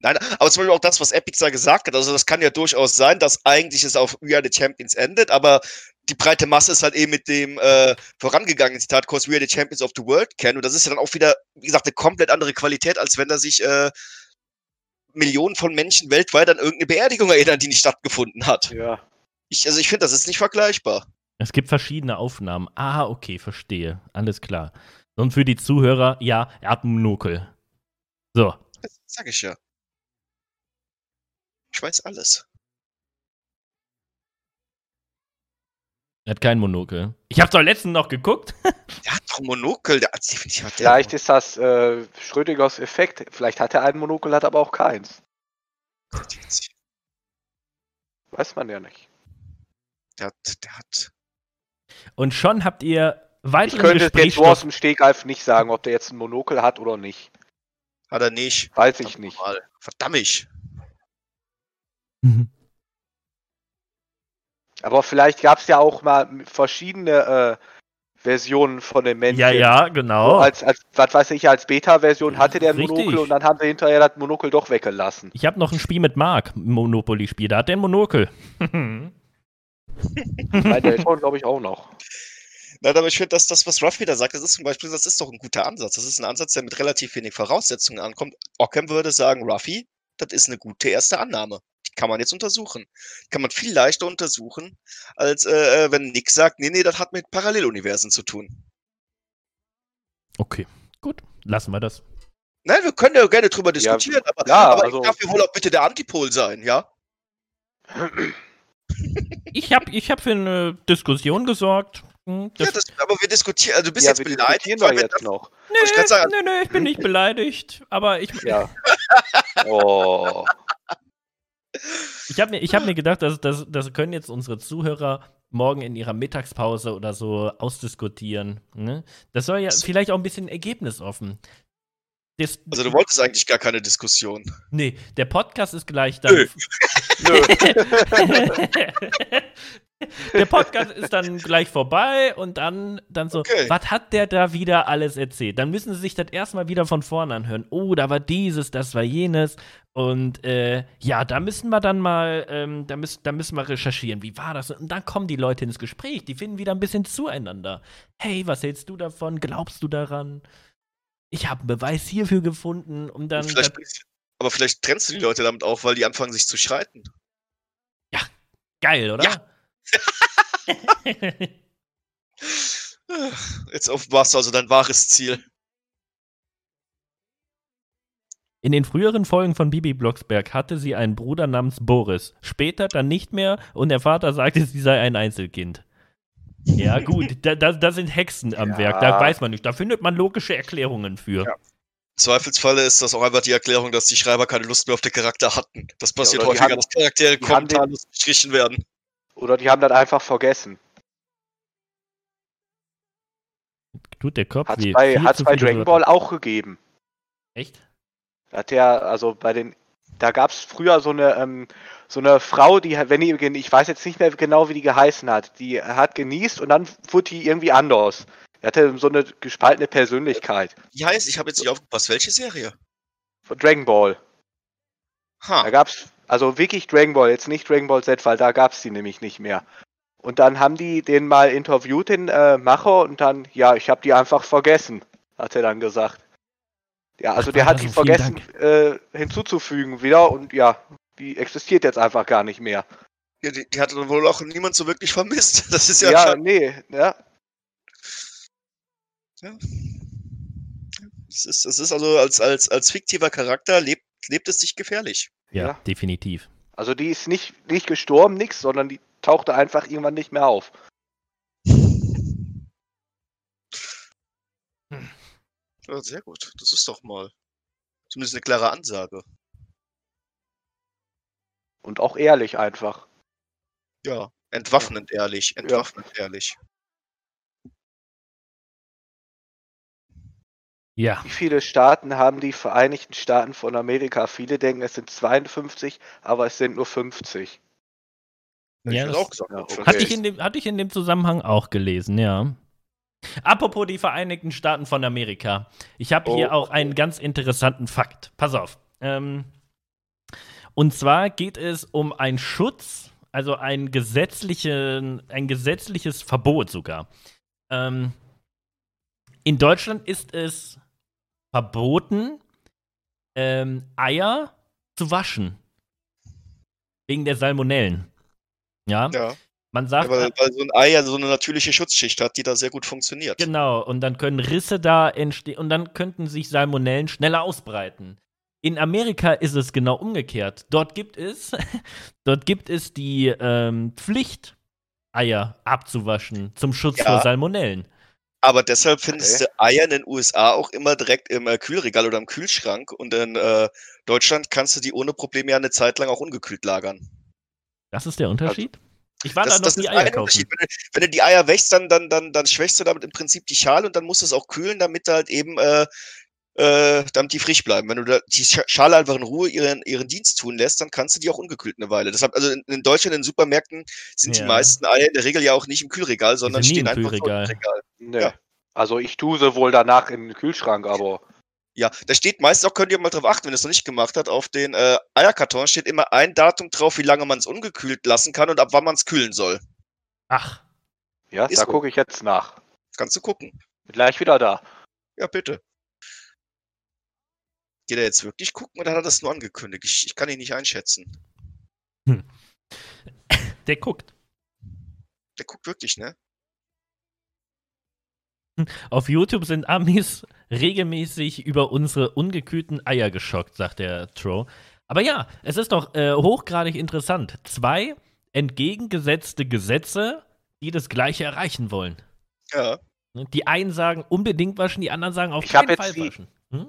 Nein, aber zum Beispiel auch das, was Epic da gesagt hat, also das kann ja durchaus sein, dass eigentlich es auf We Are the Champions endet, aber die breite Masse ist halt eben mit dem äh, vorangegangenen Zitat, Cause we are the Champions of the World kennen. Und das ist ja dann auch wieder, wie gesagt, eine komplett andere Qualität, als wenn da sich äh, Millionen von Menschen weltweit an irgendeine Beerdigung erinnern, die nicht stattgefunden hat. Ja. Ich, also ich finde, das ist nicht vergleichbar. Es gibt verschiedene Aufnahmen. Ah, okay, verstehe. Alles klar. Und für die Zuhörer, ja, er hat ein Monokel. So. Das sag ich ja. Ich weiß alles. Er hat kein Monokel. Ich habe doch letztens noch geguckt. Der hat doch Monokel, der hat definitiv hat der Vielleicht ist das äh, Schrödingers Effekt. Vielleicht hat er ein Monokel, hat aber auch keins. Weiß man ja nicht. Der hat, der hat. Und schon habt ihr Ich weiteren könnte es jetzt so aus dem Stegreif nicht sagen, ob der jetzt ein Monokel hat oder nicht. Hat er nicht. Weiß ich nicht. Mal. Verdammt. Mhm. Aber vielleicht gab es ja auch mal verschiedene äh, Versionen von dem Männchen. Ja, ja, So genau. als, als, was weiß ich, als Beta-Version hatte der Richtig. Monokel und dann haben sie hinterher das Monokel doch weggelassen. Ich habe noch ein Spiel mit Mark, ein Monopoly-Spiel. Da hat der ein Monokel. Bei der schon, glaube ich, auch noch. Nein, aber ich finde, dass das, was Ruff wieder sagt, das ist zum Beispiel, das ist doch ein guter Ansatz. Das ist ein Ansatz, der mit relativ wenig Voraussetzungen ankommt. Ockham würde sagen, Ruffy, das ist eine gute erste Annahme. Die kann man jetzt untersuchen. Die kann man viel leichter untersuchen, als äh, äh, wenn Nick sagt, nee, nee, das hat mit Paralleluniversen zu tun. okay, gut. Lassen wir das. Nein, wir können ja gerne drüber Ja, diskutieren, aber, ja, aber also- ich darf ja wohl auch bitte der Antipol sein, ja? Ich habe ich hab für eine Diskussion gesorgt. Hm, Ja, das- das, aber wir diskutieren, also du bist ja, jetzt wir beleidigt, weil wir jetzt noch. Nö, ich sagen- nö, nö, ich bin nicht beleidigt. Aber ich, Ja. Oh. ich habe mir, ich hab mir gedacht, dass, dass, das können jetzt unsere Zuhörer morgen in ihrer Mittagspause oder so ausdiskutieren. Ne? Das soll ja So. vielleicht auch ein bisschen ergebnisoffen. Das, Also du wolltest eigentlich gar keine Diskussion. nee, der Podcast ist gleich dann. Nö. Nö. der Podcast ist dann gleich vorbei und dann, dann so, Okay. was hat der da wieder alles erzählt? Dann müssen sie sich das erstmal wieder von vorne anhören. Oh, da war dieses, das war jenes. Und äh, ja, da müssen wir dann mal, ähm, da, müssen, da müssen wir recherchieren, wie war das? Und dann kommen die Leute ins Gespräch, die finden wieder ein bisschen zueinander. Hey, was hältst du davon? Glaubst du daran? Ich habe einen Beweis hierfür gefunden, um dann. vielleicht, aber vielleicht trennst du die Leute damit auch, weil die anfangen sich zu streiten. geil, oder? Ja. Jetzt offenbarst du also dein wahres Ziel. In den früheren Folgen von Bibi Blocksberg hatte sie einen Bruder namens Boris. Später dann nicht mehr und der Vater sagte, sie sei ein Einzelkind. Ja, gut, da, da, da sind Hexen am Ja. Werk, da weiß man nicht. Da findet man logische Erklärungen für. Ja. Im Zweifelsfalle ist das auch einfach die Erklärung, dass die Schreiber keine Lust mehr auf den Charakter hatten. Das passiert die häufiger, dass Charaktere kommentarlos gestrichen werden. Oder die haben das einfach vergessen. Tut der Kopf Hat weh. bei, Viel hat's zu bei Dragon. Ball auch gegeben. Echt? Hat der, also bei den, da gab es früher so eine, ähm, so eine Frau, die, wenn die, ich weiß jetzt nicht mehr genau, wie die geheißen hat, die hat genießt und dann wurde die irgendwie anders. Die hatte so eine gespaltene Persönlichkeit. Wie heißt, ich habe jetzt nicht aufgepasst, welche Serie? Von Dragon Ball. Da Ha, gab's, also wirklich Dragon Ball, jetzt nicht Dragon Ball Z, weil da gab's die nämlich nicht mehr. Und dann haben die den mal interviewt, den äh, Macher, und dann, ja, ich habe die einfach vergessen, hat er dann gesagt. Ja, also Ach, der hat die so, vielen vergessen äh, hinzuzufügen wieder und ja, die existiert jetzt einfach gar nicht mehr. ja, die, die hatte dann wohl auch niemand so wirklich vermisst. Das ist ja, Ja, nee, ja, Es ist, es ist also als, als, als fiktiver Charakter lebt, lebt es sich gefährlich. Ja, Ja. definitiv. also die ist nicht, nicht gestorben, nix, sondern die tauchte einfach irgendwann nicht mehr auf. Ja, sehr gut. Das ist doch mal zumindest eine klare Ansage. Und auch ehrlich einfach. Ja, entwaffnend ehrlich, entwaffnend ehrlich. Ja. Wie viele Staaten haben die Vereinigten Staaten von Amerika? Viele denken, es sind 52, aber es sind nur 50. Hätte Ja, ich das- auch gesagt. ja, okay. Hatte ich, in dem, hatte ich in dem Zusammenhang auch gelesen, ja. Apropos die Vereinigten Staaten von Amerika. Ich habe hier Oh, auch einen ganz interessanten Fakt. Pass auf. Ähm, und zwar geht es um einen Schutz, also ein, gesetzlichen, ein gesetzliches Verbot sogar. Ähm, in Deutschland ist es verboten, ähm, Eier zu waschen. Wegen der Salmonellen. Ja, Ja, man sagt, weil, weil so ein Ei ja so eine natürliche Schutzschicht hat, die da sehr gut funktioniert. Genau, und dann können Risse da entstehen und dann könnten sich Salmonellen schneller ausbreiten. In Amerika ist es genau umgekehrt. Dort gibt es, dort gibt es die ähm, Pflicht, Eier abzuwaschen zum Schutz Ja. vor Salmonellen. Aber deshalb findest Okay. du Eier in den USA auch immer direkt im äh, Kühlregal oder im Kühlschrank und in äh, Deutschland kannst du die ohne Probleme ja eine Zeit lang auch ungekühlt lagern. Das ist der Unterschied? Ich war Das, da noch das nie ist Eier kaufen. Wenn du, wenn du die Eier wächst, dann, dann, dann, dann schwächst du damit im Prinzip die Schale und dann musst du es auch kühlen, damit du halt eben, äh, äh, damit die frisch bleiben. Wenn du die Scha- Schale einfach in Ruhe ihren, ihren Dienst tun lässt, dann kannst du die auch ungekühlt eine Weile. Deshalb, also in, in Deutschland, in den Supermärkten sind Ja. die meisten Eier in der Regel ja auch nicht im Kühlregal, sondern stehen im einfach vor dem Kühlregal. Regal. Nee. Ja. Also ich tue sie wohl danach in den Kühlschrank, aber Ja, da steht meistens auch, könnt ihr mal drauf achten, wenn ihr es noch nicht gemacht habt, auf den äh, Eierkarton steht immer ein Datum drauf, wie lange man es ungekühlt lassen kann und ab wann man es kühlen soll. Ach, ja, Ist da gucke ich jetzt nach. Kannst du gucken. Bin gleich wieder da. Ja, bitte. Geht er jetzt wirklich gucken oder hat er das nur angekündigt? Ich, ich kann ihn nicht einschätzen. der guckt. Der guckt wirklich, ne? Auf YouTube sind Amis regelmäßig über unsere ungekühlten Eier geschockt, sagt der Tro. Aber ja, es ist doch äh, hochgradig interessant. Zwei entgegengesetzte Gesetze, die das Gleiche erreichen wollen. Ja. Ne, Die einen sagen unbedingt waschen, die anderen sagen auf Ich hab keinen jetzt Fall die- waschen. Hm?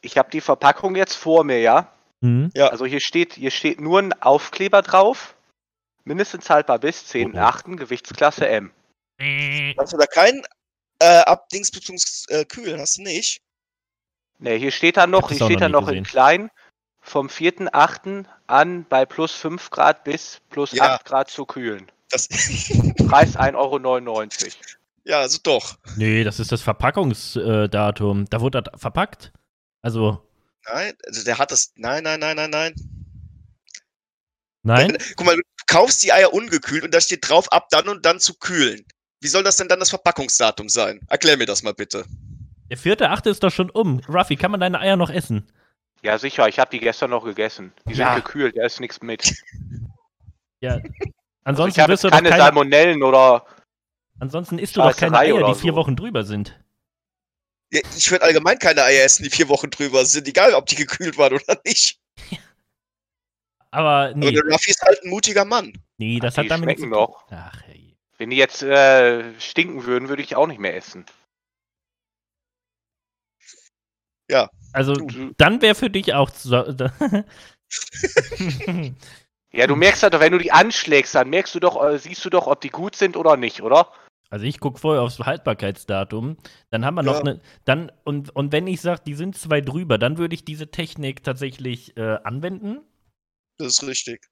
Ich habe die Verpackung jetzt vor mir, ja. Hm? Ja. Also hier steht, hier steht nur ein Aufkleber drauf. Mindestens haltbar bis 10.8. Gewichtsklasse M. Hast du da keinen äh, Abdings bzw. Äh, Kühlen? Hast du nicht? Ne, hier steht dann noch, das hier steht noch noch in klein vom 4.8. an bei plus 5 Grad bis plus Ja. 8 Grad zu kühlen. Das Preis 1,99 Euro. ja, also doch. Nee, das ist das Verpackungsdatum. Da wurde das verpackt. Also, Nein, also der hat das. Nein, nein, nein, nein, nein. nein? Guck mal, du kaufst die Eier ungekühlt und da steht drauf, ab dann und dann zu kühlen. Wie soll das denn dann das Verpackungsdatum sein? Erklär mir das mal bitte. Der vierte, achte ist doch schon um. Ruffy, kann man deine Eier noch essen? Ja, sicher, ich habe die gestern noch gegessen. Die Ja. sind gekühlt, da ist nichts mit. Ja. Also Ansonsten ich habe wirst jetzt du doch keine keine, Salmonellen oder. ansonsten isst du doch keine Eier, die vier so. Wochen drüber sind. Ja, Ich würde allgemein keine Eier essen, die vier Wochen drüber sind, egal ob die gekühlt waren oder nicht. Aber Aber nee, der Ruffy ist halt ein mutiger Mann. nee, das die hat damit nichts schmecken zu tun. noch. Ach. Wenn die jetzt äh, stinken würden, würde ich auch nicht mehr essen. Also, Du- dann wäre für dich auch zu, Ja, du merkst halt, wenn du die anschlägst, dann merkst du doch, äh, siehst du doch, ob die gut sind oder nicht, oder? Also ich gucke vorher aufs Haltbarkeitsdatum, dann haben wir noch Ja. eine, dann, und, und wenn ich sage, die sind zwei drüber, dann würde ich diese Technik tatsächlich äh, anwenden. Das ist richtig.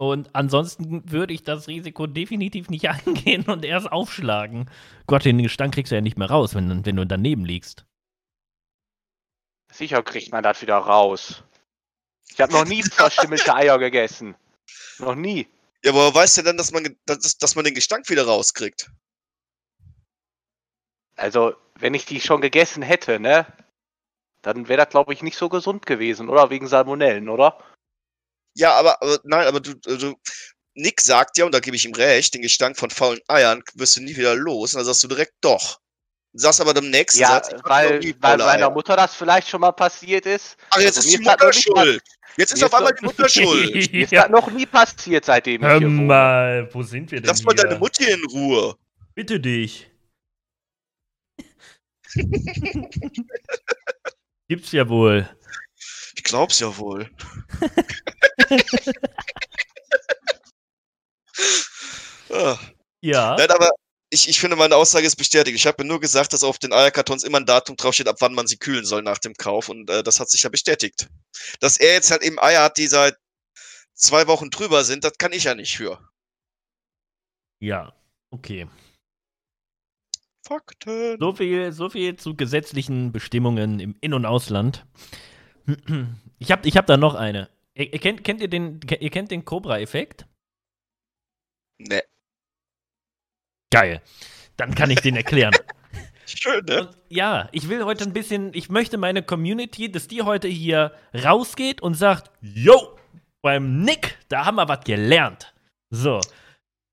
Und ansonsten würde ich das Risiko definitiv nicht eingehen und erst aufschlagen. Gott, den Gestank kriegst du ja nicht mehr raus, wenn, wenn du daneben liegst. Sicher kriegt man das wieder raus. Ich habe noch nie verstümmelte Eier gegessen. Noch nie. Ja, aber weißt du denn, dass man, dass, dass man den Gestank wieder rauskriegt? Also, wenn ich die schon gegessen hätte, ne? Dann wäre das, glaube ich, nicht so gesund gewesen, oder? Wegen Salmonellen, oder? Ja, aber, aber nein, aber du, du, Nick sagt ja, und da gebe ich ihm recht, den Gestank von faulen Eiern wirst du nie wieder los. Und dann sagst du direkt doch. Sagst aber dem nächsten Ja, Satz, weil, weil meiner Eier. Mutter das vielleicht schon mal passiert ist. Ach, jetzt also ist die Mutter schuld. Jetzt ist auf einmal die Mutter schuld. Mir ist das noch nie passiert, seitdem ich Hör hier mal, wo sind wir denn Lass mal hier? deine Mutti in Ruhe. Bitte dich. Gibt's ja wohl. Ich glaub's ja wohl. Ja. Nein, aber ich, ich finde, meine Aussage ist bestätigt. Ich habe mir nur gesagt, dass auf den Eierkartons immer ein Datum draufsteht, ab wann man sie kühlen soll nach dem Kauf. Und äh, das hat sich ja bestätigt. Dass er jetzt halt eben Eier hat, die seit zwei Wochen drüber sind, das kann ich ja nicht für. Ja. Okay. Fakten. So viel, so viel zu gesetzlichen Bestimmungen im In- und Ausland. Ich hab, ich hab da noch eine. Ihr, ihr kennt, kennt ihr den, ihr kennt den Cobra-Effekt? Ne. Geil. Dann kann ich den erklären. Schön, ne? Und ja, ich will heute ein bisschen, ich möchte meine Community, dass die heute hier rausgeht und sagt, yo, beim Nick, da haben wir was gelernt. So.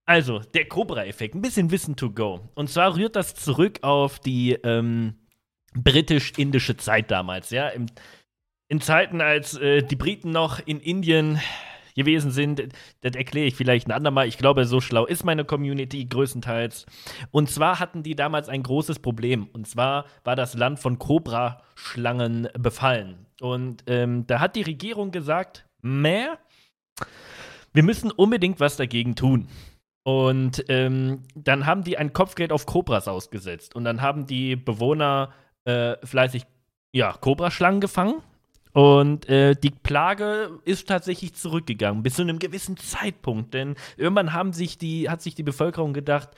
Also, der Cobra-Effekt, ein bisschen Wissen to go. Und zwar rührt das zurück auf die ähm, britisch-indische Zeit damals, ja. Im, in Zeiten, als äh, die Briten noch in Indien gewesen sind, das erkläre ich vielleicht ein andermal. Ich glaube, so schlau ist meine Community größtenteils. Und zwar hatten die damals ein großes Problem. Und zwar war das Land von Cobra-Schlangen befallen. Und ähm, da hat die Regierung gesagt, mehr, wir müssen unbedingt was dagegen tun. Und ähm, dann haben die ein Kopfgeld auf Cobras ausgesetzt. Und dann haben die Bewohner äh, fleißig, ja, Cobraschlangen gefangen. Und äh, die Plage ist tatsächlich zurückgegangen, bis zu einem gewissen Zeitpunkt. Denn irgendwann haben sich die, hat sich die Bevölkerung gedacht,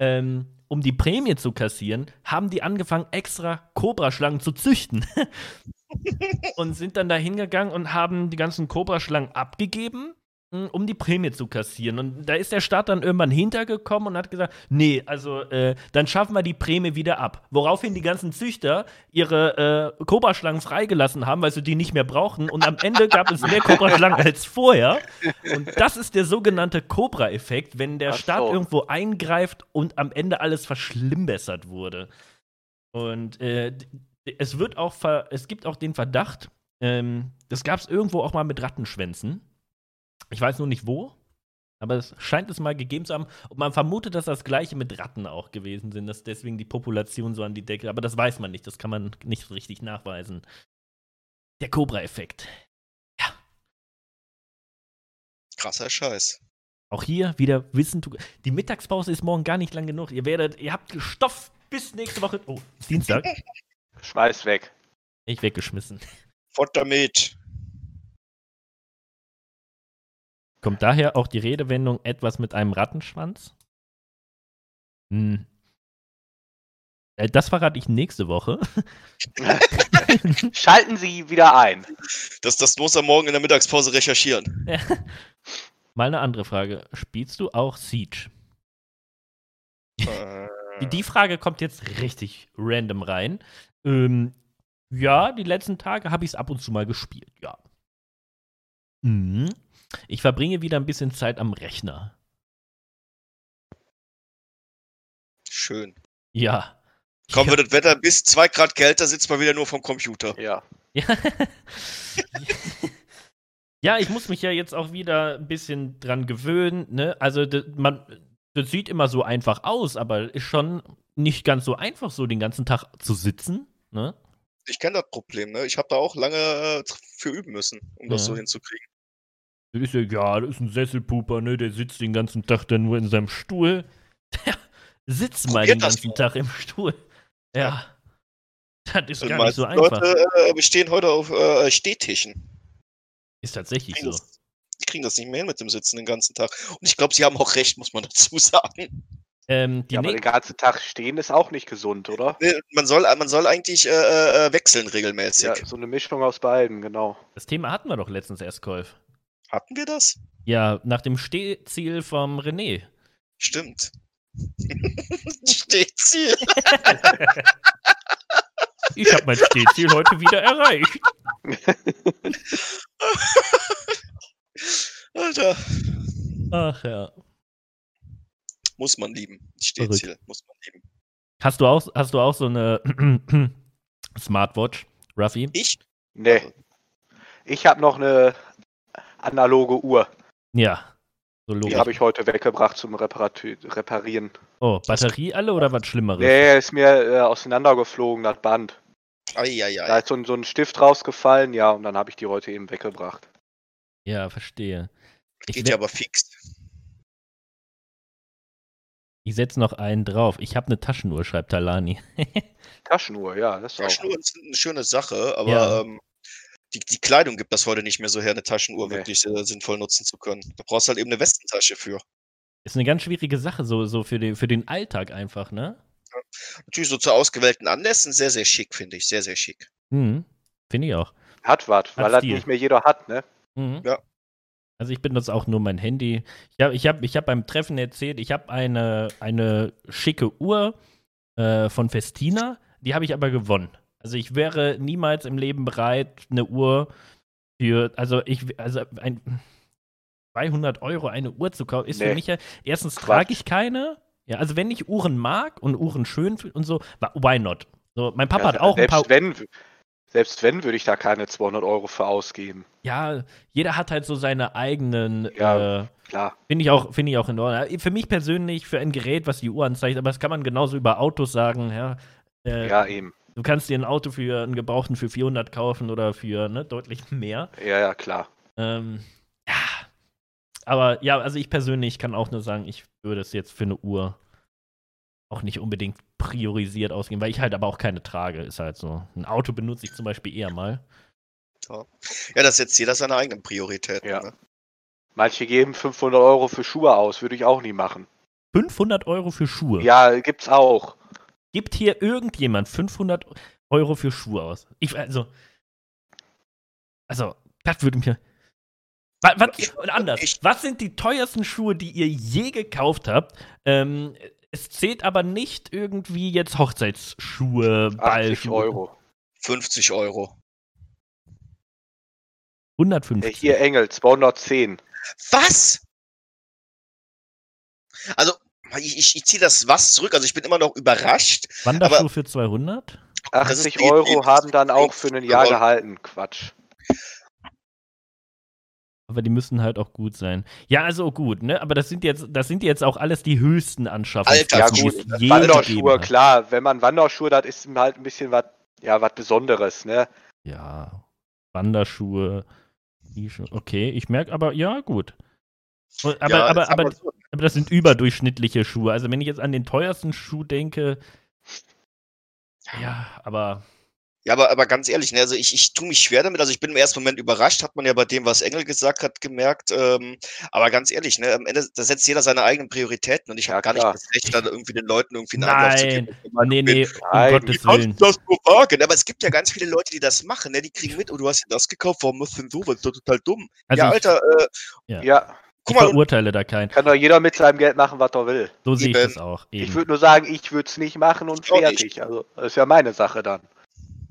ähm, um die Prämie zu kassieren, haben die angefangen, extra Kobraschlangen zu züchten. und sind dann da hingegangen und haben die ganzen Kobraschlangen abgegeben, um die Prämie zu kassieren. Und da ist der Staat dann irgendwann hintergekommen und hat gesagt, nee, also äh, dann schaffen wir die Prämie wieder ab. Woraufhin die ganzen Züchter ihre äh, Kobraschlangen freigelassen haben, weil sie die nicht mehr brauchen. Und am Ende gab es mehr Kobraschlangen als vorher. Und das ist der sogenannte Cobra-Effekt, wenn der Ach Staat so. irgendwo eingreift und am Ende alles verschlimmbessert wurde. Und äh, es wird auch, es gibt auch den Verdacht, ähm, das gab es irgendwo auch mal mit Rattenschwänzen. Ich weiß nur nicht wo. Aber es scheint es mal gegeben zu haben. Und man vermutet, dass das gleiche mit Ratten auch gewesen sind, dass deswegen die Population so an die Decke. Aber das weiß man nicht, das kann man nicht so richtig nachweisen. Der Cobra-Effekt. Ja. Krasser Scheiß. Auch hier wieder Wissen. Die Mittagspause ist morgen gar nicht lang genug. Ihr werdet, ihr habt Stoff bis nächste Woche. Oh, Dienstag. Schmeiß weg. Ich weggeschmissen. Fort damit. Kommt daher auch die Redewendung etwas mit einem Rattenschwanz? Hm. Äh, Das verrate ich nächste Woche. Schalten Sie wieder ein. Das, das muss er morgen in der Mittagspause recherchieren. Ja. Mal eine andere Frage. Spielst du auch Siege? Äh, Die- Die Frage kommt jetzt richtig random rein. Ähm, ja, die letzten Tage habe ich es ab und zu mal gespielt, ja. Mhm. Ich verbringe wieder ein bisschen Zeit am Rechner. schön. Ja. Komm, wird das Wetter bis 2 Grad kälter, sitzt man wieder nur vom Computer. Ja. Ja. ja, ich muss mich ja jetzt auch wieder ein bisschen dran gewöhnen. Ne? Also, das, man, das sieht immer so einfach aus, aber ist schon nicht ganz so einfach, so den ganzen Tag zu sitzen. Ne? Ich kenne das Problem, ne? Ich habe da auch lange äh, für üben müssen, um das Ja. so hinzukriegen. Das ist ja, ja, das ist ein Sesselpuper, ne? Der sitzt den ganzen Tag dann nur in seinem Stuhl. Der sitzt mal den ganzen. Tag im Stuhl. Ja. Das ist Die gar nicht so einfach. Leute äh, bestehen heute auf äh, Stehtischen. Ist tatsächlich so. das, die kriegen das nicht mehr hin mit dem Sitzen den ganzen Tag. Und ich glaube, sie haben auch recht, muss man dazu sagen. Ähm, die ja, aber den ganzen Tag stehen ist auch nicht gesund, oder? Ne, Man soll, man soll eigentlich äh, äh, wechseln regelmäßig. Ja, so eine Mischung aus beiden, genau. das Thema hatten wir doch letztens erst, Kolf. Hatten wir das? Ja, nach dem Stehziel vom René. Stimmt. Stehziel. Ich habe mein Stehziel heute wieder erreicht. Alter. Ach ja. Muss man lieben. Stehziel. Muss man lieben. Hast du auch, hast du auch so eine Smartwatch, Ruffy? Ich? Nee. Ich habe noch eine analoge Uhr. Ja. So Die logisch. habe ich heute weggebracht zum Reparatü Reparieren. Oh, Batterie alle oder was Schlimmeres? Nee, ist mir äh, auseinandergeflogen, das Band. Da Eieiei. ist so ein, so ein Stift rausgefallen, ja, und dann habe ich die heute eben weggebracht. Ja, verstehe. Ich, Geht ja aber fix. ich setze noch einen drauf. Ich habe eine Taschenuhr, schreibt Talani. Taschenuhr, ja, das ist auch. Taschenuhren sind eine schöne Sache, aber Ja. ähm, die, die Kleidung gibt das heute nicht mehr so her, eine Taschenuhr Nee. wirklich äh, sinnvoll nutzen zu können. Da brauchst du halt eben eine Westentasche für. Ist eine ganz schwierige Sache, so, so für, den, für den Alltag einfach, ne? Natürlich so zu ausgewählten Anlässen sehr, sehr schick, finde ich. Sehr, sehr schick. Mhm. Finde ich auch. Hat was, weil das nicht mehr jeder hat, ne? Mhm. Ja. Also ich benutze auch nur mein Handy. Ich habe ich hab, ich hab beim Treffen erzählt, ich habe eine, eine schicke Uhr äh, von Festina, die habe ich aber gewonnen. Also ich wäre niemals im Leben bereit, eine Uhr für, also ich, also ein 200 Euro eine Uhr zu kaufen, ist für Nee. mich ja, erstens Quatsch. trage ich keine. Ja, also wenn ich Uhren mag und Uhren schön find und so, why not? So, mein Papa Ja, hat auch ein selbst paar wenn, selbst wenn, würde ich da keine 200 Euro für ausgeben. ja, jeder hat halt so seine eigenen, Ja. äh, Klar. finde ich auch, finde ich auch in Ordnung. Für mich persönlich, für ein Gerät, was die Uhr anzeigt, aber das kann man genauso über Autos sagen, ja. Äh, Ja, eben. Du kannst dir ein Auto für einen Gebrauchten für 400 kaufen oder für ne, deutlich mehr. Ja, ja, klar. Ähm, ja. Aber ja, also ich persönlich kann auch nur sagen, ich würde es jetzt für eine Uhr auch nicht unbedingt priorisiert ausgeben, weil ich halt aber auch keine trage, ist halt so. Ein Auto benutze ich zum Beispiel eher mal. Ja, das setzt jeder seine eigenen Prioritäten. Ja. Ne? Manche geben 500 Euro für Schuhe aus, würde ich auch nie machen. 500 Euro für Schuhe. Ja, gibt's auch. Gibt hier irgendjemand 500 Euro für Schuhe aus? Ich, also, also, das würde mir. Was, was, und anders, was sind die teuersten Schuhe, die ihr je gekauft habt? Ähm, es zählt aber nicht irgendwie jetzt Hochzeitsschuhe, 80 Ballschuhe. Euro. 50 Euro. 150. Äh, Hier Engel, 210. Was? Also, ich, ich, ich ziehe das was zurück. Also, ich bin immer noch überrascht. Wanderschuhe aber- für 200? Das ist 80 die- Euro die- haben dann auch für ein Jahr Aber- gehalten. Quatsch. Aber die müssen halt auch gut sein. Ja, also gut, ne? Aber das sind jetzt, das sind jetzt auch alles die höchsten Anschaffungen. Alter, Ja gut, Wanderschuhe, klar. Wenn man Wanderschuhe hat, ist halt ein bisschen was, ja, was Besonderes, ne? Ja, Wanderschuhe. Okay, ich merke aber, ja, gut. Aber, Ja, aber, mal aber, so. Aber das sind überdurchschnittliche Schuhe. Also wenn ich jetzt an den teuersten Schuh denke, ja, aber Ja, aber, aber ganz ehrlich, ne, also ich, ich tue mich schwer damit. Also ich bin im ersten Moment überrascht, hat man ja bei dem, was Engel gesagt hat, gemerkt. Ähm, aber ganz ehrlich, ne, am Ende, da setzt jeder seine eigenen Prioritäten und ich Ja, habe gar nicht das Recht, da irgendwie den Leuten irgendwie einen Einlauf zu nein, geben. Nee, nee, um Nein, Gottes Willen. das nur wagen? Aber es gibt ja ganz viele Leute, die das machen, ne? Die kriegen mit, oh, du hast dir das gekauft, warum machst du denn so? Das ist doch total dumm. Also ja, Alter, äh, Ja. Ja, ich guck mal, und- verurteile da keinen. kann doch jeder mit seinem Geld machen, was er will. So sehe ich das auch. Ich Eben. würde nur sagen, ich würde es nicht machen und Ich fertig. Also, das ist ja meine Sache dann.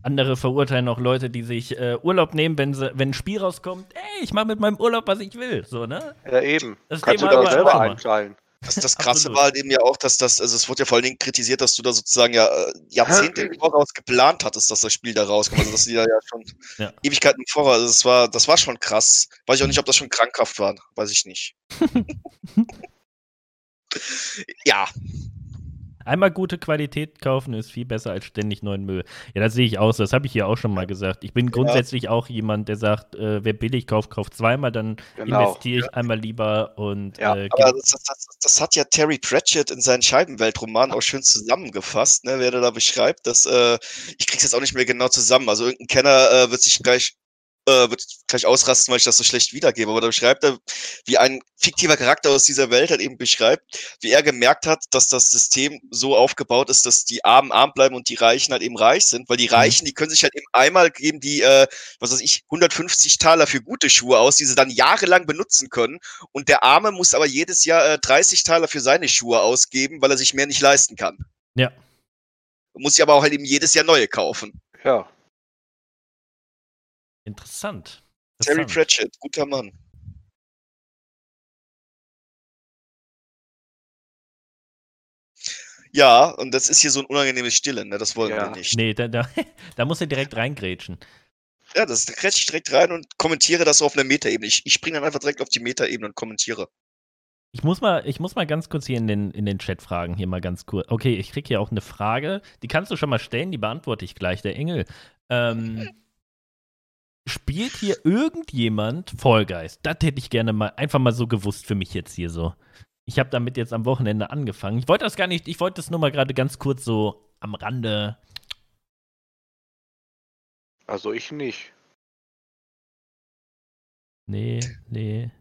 Andere verurteilen auch Leute, die sich äh, Urlaub nehmen, wenn, sie, wenn ein Spiel rauskommt. Ey, ich mache mit meinem Urlaub, was ich will. So, ne? Ja, eben. Das Kannst Thema du doch selber mal. einstellen. Das, das Krasse war halt eben ja auch, dass das, also es wurde ja vor allen Dingen kritisiert, dass du da sozusagen ja äh, Jahrzehnte im Voraus geplant hattest, dass das Spiel da rauskommt. Also dass die da ja schon Ja. Ewigkeiten im Voraus, also das war, das war schon krass. Weiß ich auch nicht, ob das schon krankhaft war. Weiß ich nicht. ja, Einmal gute Qualität kaufen ist viel besser als ständig neuen Müll. Ja, das sehe ich aus. Das habe ich hier auch schon mal gesagt. Ich bin grundsätzlich auch jemand, der sagt, äh, wer billig kauft, kauft zweimal, dann Genau. investiere ich einmal lieber und Ja, äh, Aber das, das, das, hat ja Terry Pratchett in seinen Scheibenweltroman auch schön zusammengefasst, ne, wer da beschreibt, dass, äh, ich krieg's jetzt auch nicht mehr genau zusammen. Also irgendein Kenner äh, wird sich gleich, äh, wird gleich ausrasten, weil ich das so schlecht wiedergebe. Aber da beschreibt er, wie ein fiktiver Charakter aus dieser Welt halt eben beschreibt, wie er gemerkt hat, dass das System so aufgebaut ist, dass die Armen arm bleiben und die Reichen halt eben reich sind, weil die Reichen, die können sich halt eben einmal geben, die, äh, was weiß ich, 150 Taler für gute Schuhe aus, die sie dann jahrelang benutzen können. Und der Arme muss aber jedes Jahr äh, 30 Taler für seine Schuhe ausgeben, weil er sich mehr nicht leisten kann. Ja. Muss sich aber auch halt eben jedes Jahr neue kaufen. Ja. Interessant. Terry. Pratchett, guter Mann. Ja, und das ist hier so ein unangenehmes Stille, ne? Das wollen Ja. wir nicht. Nee, da, da, da muss er direkt reingrätschen. Ja, das da kretsch ich direkt rein und kommentiere das auf einer Metaebene. Ich, ich springe dann einfach direkt auf die Metaebene und kommentiere. Ich muss mal, ich muss mal ganz kurz hier in den, in den Chat fragen, hier mal ganz kurz. Okay, ich krieg hier auch eine Frage, die kannst du schon mal stellen, die beantworte ich gleich, der Engel. Ähm, spielt hier irgendjemand Fall Guys? Das hätte ich gerne mal, einfach mal so gewusst für mich jetzt hier so. Ich habe damit jetzt am Wochenende angefangen. Ich wollte das gar nicht, ich wollte das nur mal gerade ganz kurz so am Rande. Also ich nicht. Nee, nee.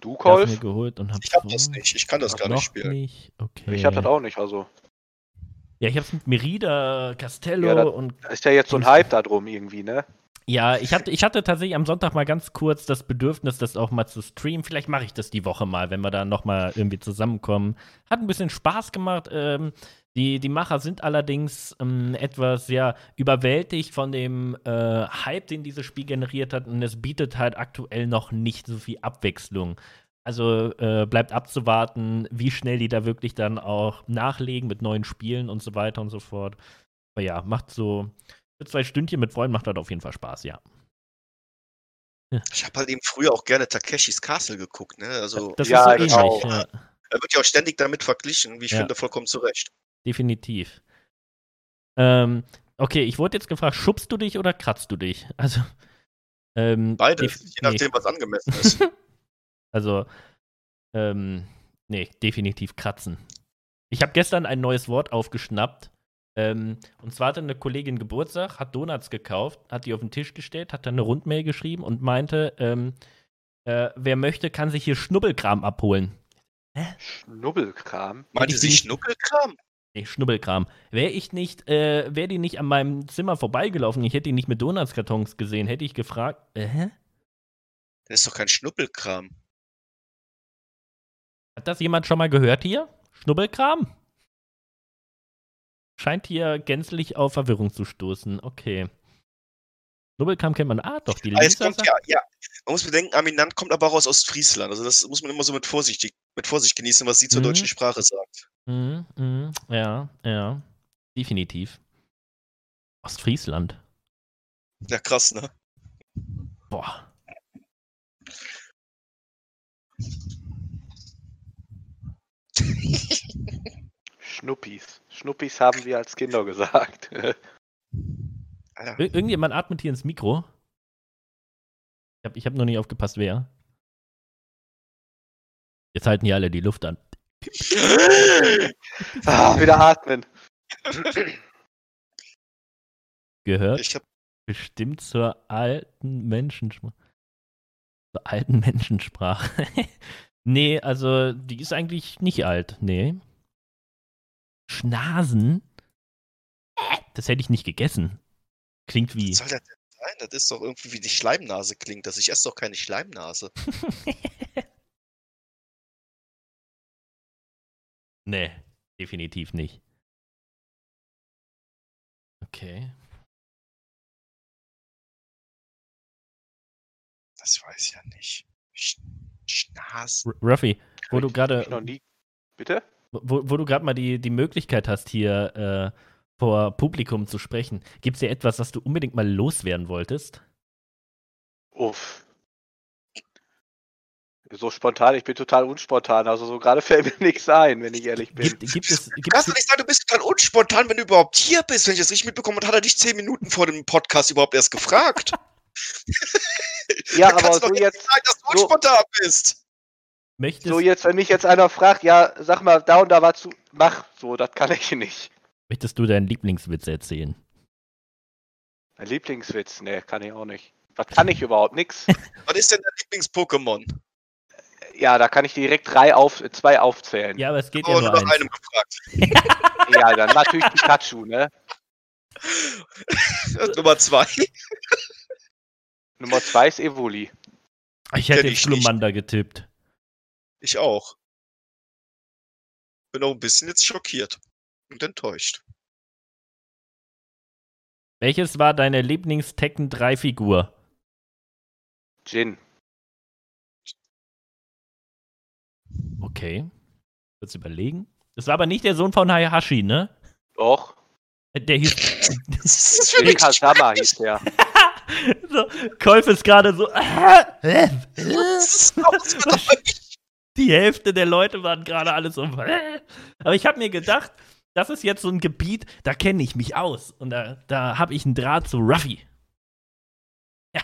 Du, Kolf? geholt und hab Ich hab das nicht. Ich kann das gar nicht spielen. Nicht. Okay. Ich hab das auch nicht. Also, Ja, ich hab's mit Merida, Castello Ja, da- und da ist ja jetzt so ein Hype da drum irgendwie, ne? Ja, ich hatte, ich hatte tatsächlich am Sonntag mal ganz kurz das Bedürfnis, das auch mal zu streamen. Vielleicht mache ich das die Woche mal, wenn wir da noch mal irgendwie zusammenkommen. Hat ein bisschen Spaß gemacht. Ähm, die, die Macher sind allerdings ähm, etwas sehr überwältigt von dem äh, Hype, den dieses Spiel generiert hat. Und es bietet halt aktuell noch nicht so viel Abwechslung. Also äh, bleibt abzuwarten, wie schnell die da wirklich dann auch nachlegen mit neuen Spielen und so weiter und so fort. Aber ja, macht so für zwei Stündchen mit Freunden macht das auf jeden Fall Spaß, ja. Ich habe halt eben früher auch gerne Takeshis Castle geguckt, ne? Also, Das Ja, ist so ähnlich, auch. ja, er wird ja auch ständig damit verglichen, wie ich Ja. finde, vollkommen zu Recht. definitiv. Ähm, okay, ich wurde jetzt gefragt, schubst du dich oder kratzt du dich? Also, ähm, Beides, je nachdem, was angemessen ist. Nee, also, ähm, nee, definitiv kratzen. Ich habe gestern ein neues Wort aufgeschnappt. Ähm, und zwar hatte eine Kollegin Geburtstag, hat Donuts gekauft, hat die auf den Tisch gestellt, hat dann eine Rundmail geschrieben und meinte, ähm, äh, wer möchte, kann sich hier Schnubbelkram abholen. Schnubbelkram. Meinte ich sie Schnuckelkram? Nee, Schnubbelkram. Wäre ich nicht, äh, wäre die nicht an meinem Zimmer vorbeigelaufen, ich hätte die nicht mit Donutskartons gesehen, hätte ich gefragt, äh, hä? Das ist doch kein Schnuppelkram. Hat das jemand schon mal gehört hier? Schnubbelkram? Scheint hier gänzlich auf Verwirrung zu stoßen. Okay. Schnubbelkram kennt man. Ah, doch, die Lisa kommt ja, ja. Man muss bedenken, Aminant kommt aber auch aus Ostfriesland. Also das muss man immer so mit Vorsicht, mit Vorsicht genießen, was sie zur Mhm. deutschen Sprache sagt. Mhm, mhm, ja, ja. Definitiv. Ostfriesland. Ja, krass, ne? Boah. Schnuppis. Schnuppis haben wir als Kinder gesagt. Ir irgendjemand atmet hier ins Mikro. Ich habe ich hab noch nicht aufgepasst, wer. Jetzt halten hier alle die Luft an. ah, wieder atmen. Gehört ich hab, bestimmt zur alten Menschensprache. Zur alten Menschensprache. nee, also die ist eigentlich nicht alt. Nee. Schnasen? Das hätte ich nicht gegessen. Klingt wie. was soll das denn sein? Das ist doch irgendwie wie die Schleimnase klingt. Das ich esse doch keine Schleimnase. nee, definitiv nicht. Okay. Das weiß ich ja nicht. Sch Schnas. R Ruffy, wo du gerade. Bitte? Wo, wo du gerade mal die, die Möglichkeit hast, hier äh, vor Publikum zu sprechen, gibt es dir etwas, was du unbedingt mal loswerden wolltest? Uff. So spontan, ich bin total unspontan. Also so gerade fällt mir nichts ein, wenn ich ehrlich bin. Gibt, gibt es, gibt Kannst du nicht sagen, du bist total unspontan, wenn du überhaupt hier bist? Wenn ich das richtig mitbekommen habe, hat er dich zehn Minuten vor dem Podcast überhaupt erst gefragt. Ja, aber so doch jetzt, sagen, dass du so- unspontan bist. Möchtest, so jetzt, wenn mich jetzt einer fragt, ja, sag mal, da und da war zu, mach, so, das kann ich nicht. möchtest du deinen Lieblingswitz erzählen? Mein Lieblingswitz, ne, kann ich auch nicht. Was kann ich überhaupt? Nix. Was ist denn dein Lieblings-Pokémon? Ja, da kann ich direkt drei auf, zwei aufzählen. Ja, Ja, aber es geht Oh, ja nur nur nach einem gefragt. dann natürlich Pikachu, ne? Nummer zwei. Nummer zwei ist Evoli. Ich hätte. Glumanda getippt. Ich auch. Bin auch ein bisschen jetzt schockiert und enttäuscht. Welches war deine Lieblings-Tekken 3-Figur? Jin. Okay. Kurz überlegen. Das war aber nicht der Sohn von Hayashi, ne? Doch. Der hieß. Das ist für mich Kasama hieß der. so, Kolf ist gerade so. Was ist? Die Hälfte der Leute waren gerade alle so. Aber ich habe mir gedacht, das ist jetzt so ein Gebiet, da kenne ich mich aus. Und da, da habe ich einen Draht zu Ruffy. Ja,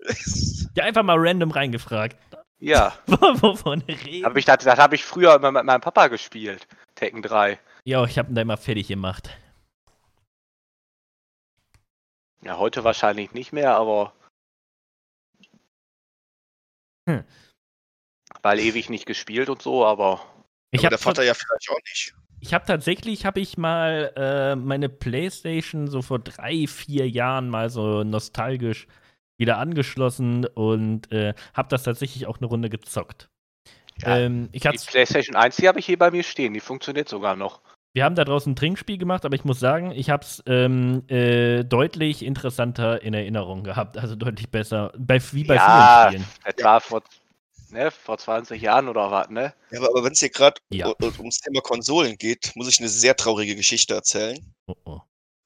einfach mal random reingefragt. Ja. Wovon reden? Hab ich, das das habe ich früher immer mit meinem Papa gespielt. Tekken 3. Ja, ich habe ihn da immer fertig gemacht. Ja, heute wahrscheinlich nicht mehr, aber. Hm. Weil ewig nicht gespielt und so, aber. Ich Aber habe der Vater ja vielleicht auch nicht. ich hab tatsächlich, habe ich mal äh, meine Playstation so vor drei, vier Jahren mal so nostalgisch wieder angeschlossen und äh, habe das tatsächlich auch eine Runde gezockt. Ja, ähm, ich Die PlayStation 1, die habe ich hier bei mir stehen. Die funktioniert sogar noch. wir haben da draußen ein Trinkspiel gemacht, aber ich muss sagen, ich habe es ähm, äh, deutlich interessanter in Erinnerung gehabt, also deutlich besser, bei, wie bei ja, vielen Spielen. das war vor, ne, vor 20 Jahren oder was, ne? Ja, aber, aber wenn es hier gerade Ja. ums Thema Konsolen geht, muss ich eine sehr traurige Geschichte erzählen. Oh, oh.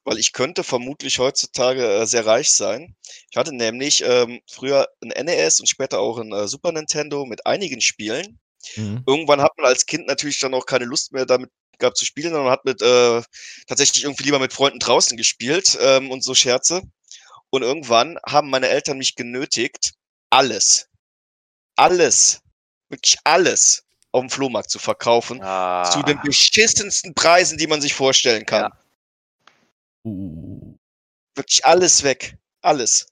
Weil ich könnte vermutlich heutzutage äh, sehr reich sein. Ich hatte nämlich ähm, früher ein NES und später auch ein äh, Super Nintendo mit einigen Spielen. Mhm. Irgendwann hat man als Kind natürlich dann auch keine Lust mehr damit gehabt zu spielen, sondern hat mit äh, tatsächlich irgendwie lieber mit Freunden draußen gespielt ähm, und so Scherze. Und irgendwann haben meine Eltern mich genötigt, alles, alles, wirklich alles auf dem Flohmarkt zu verkaufen. Ah, Zu den beschissensten Preisen, die man sich vorstellen kann. Ja. Uh. Wirklich alles weg. Alles.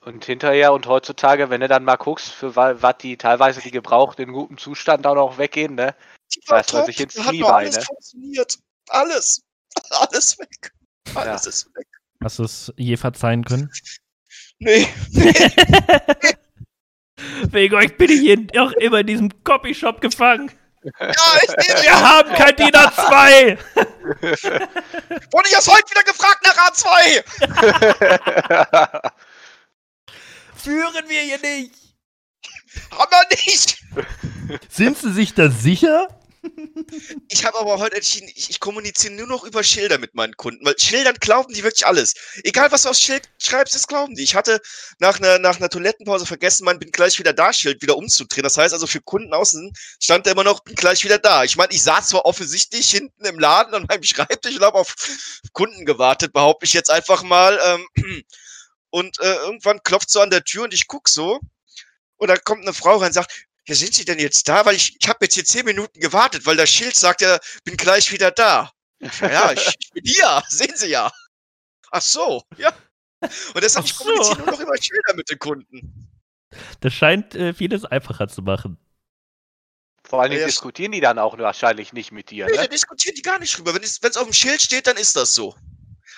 und hinterher und heutzutage, wenn du dann mal guckst, für wa- was die teilweise die gebraucht in gutem Zustand auch noch weggehen, ne? Die Weiß man top, sich ins hat noch alles ne? funktioniert. Alles. Alles weg. Alles ist weg. Hast du es je verzeihen können? Nee. Wegen euch bin ich hier auch immer in diesem Copyshop gefangen. Ja, ich nehme Wir haben kein DIN A2. Wurde ich erst heute wieder gefragt nach A2. Führen wir hier nicht. Haben wir nicht. Sind Sie sich da sicher? Ich habe aber heute entschieden, ich, ich kommuniziere nur noch über Schilder mit meinen Kunden, weil Schildern glauben die wirklich alles. Egal, was du aufs Schild schreibst, das glauben die. Ich hatte nach einer, nach einer Toilettenpause vergessen, mein bin gleich wieder da Schild wieder umzudrehen. Das heißt also, für Kunden außen stand da immer noch, bin gleich wieder da. Ich meine, ich saß zwar offensichtlich hinten im Laden an meinem Schreibtisch und habe auf Kunden gewartet, behaupte ich jetzt einfach mal. Ähm, und äh, irgendwann klopft so an der Tür und ich guck so. Und dann kommt eine Frau rein und sagt, ja, sind Sie denn jetzt da? Weil ich, ich habe jetzt hier zehn Minuten gewartet, weil das Schild sagt ja, bin gleich wieder da. Ja, ja ich, ich bin hier, sehen Sie ja. Ach so, ja. Und deshalb, Ach ich so. kommuniziere nur noch über Schilder mit den Kunden. Das scheint äh, vieles einfacher zu machen. Vor allen Dingen Ja, diskutieren die dann auch wahrscheinlich nicht mit dir. Nee, da Ne? diskutieren die gar nicht drüber. Wenn es auf dem Schild steht, dann ist das so.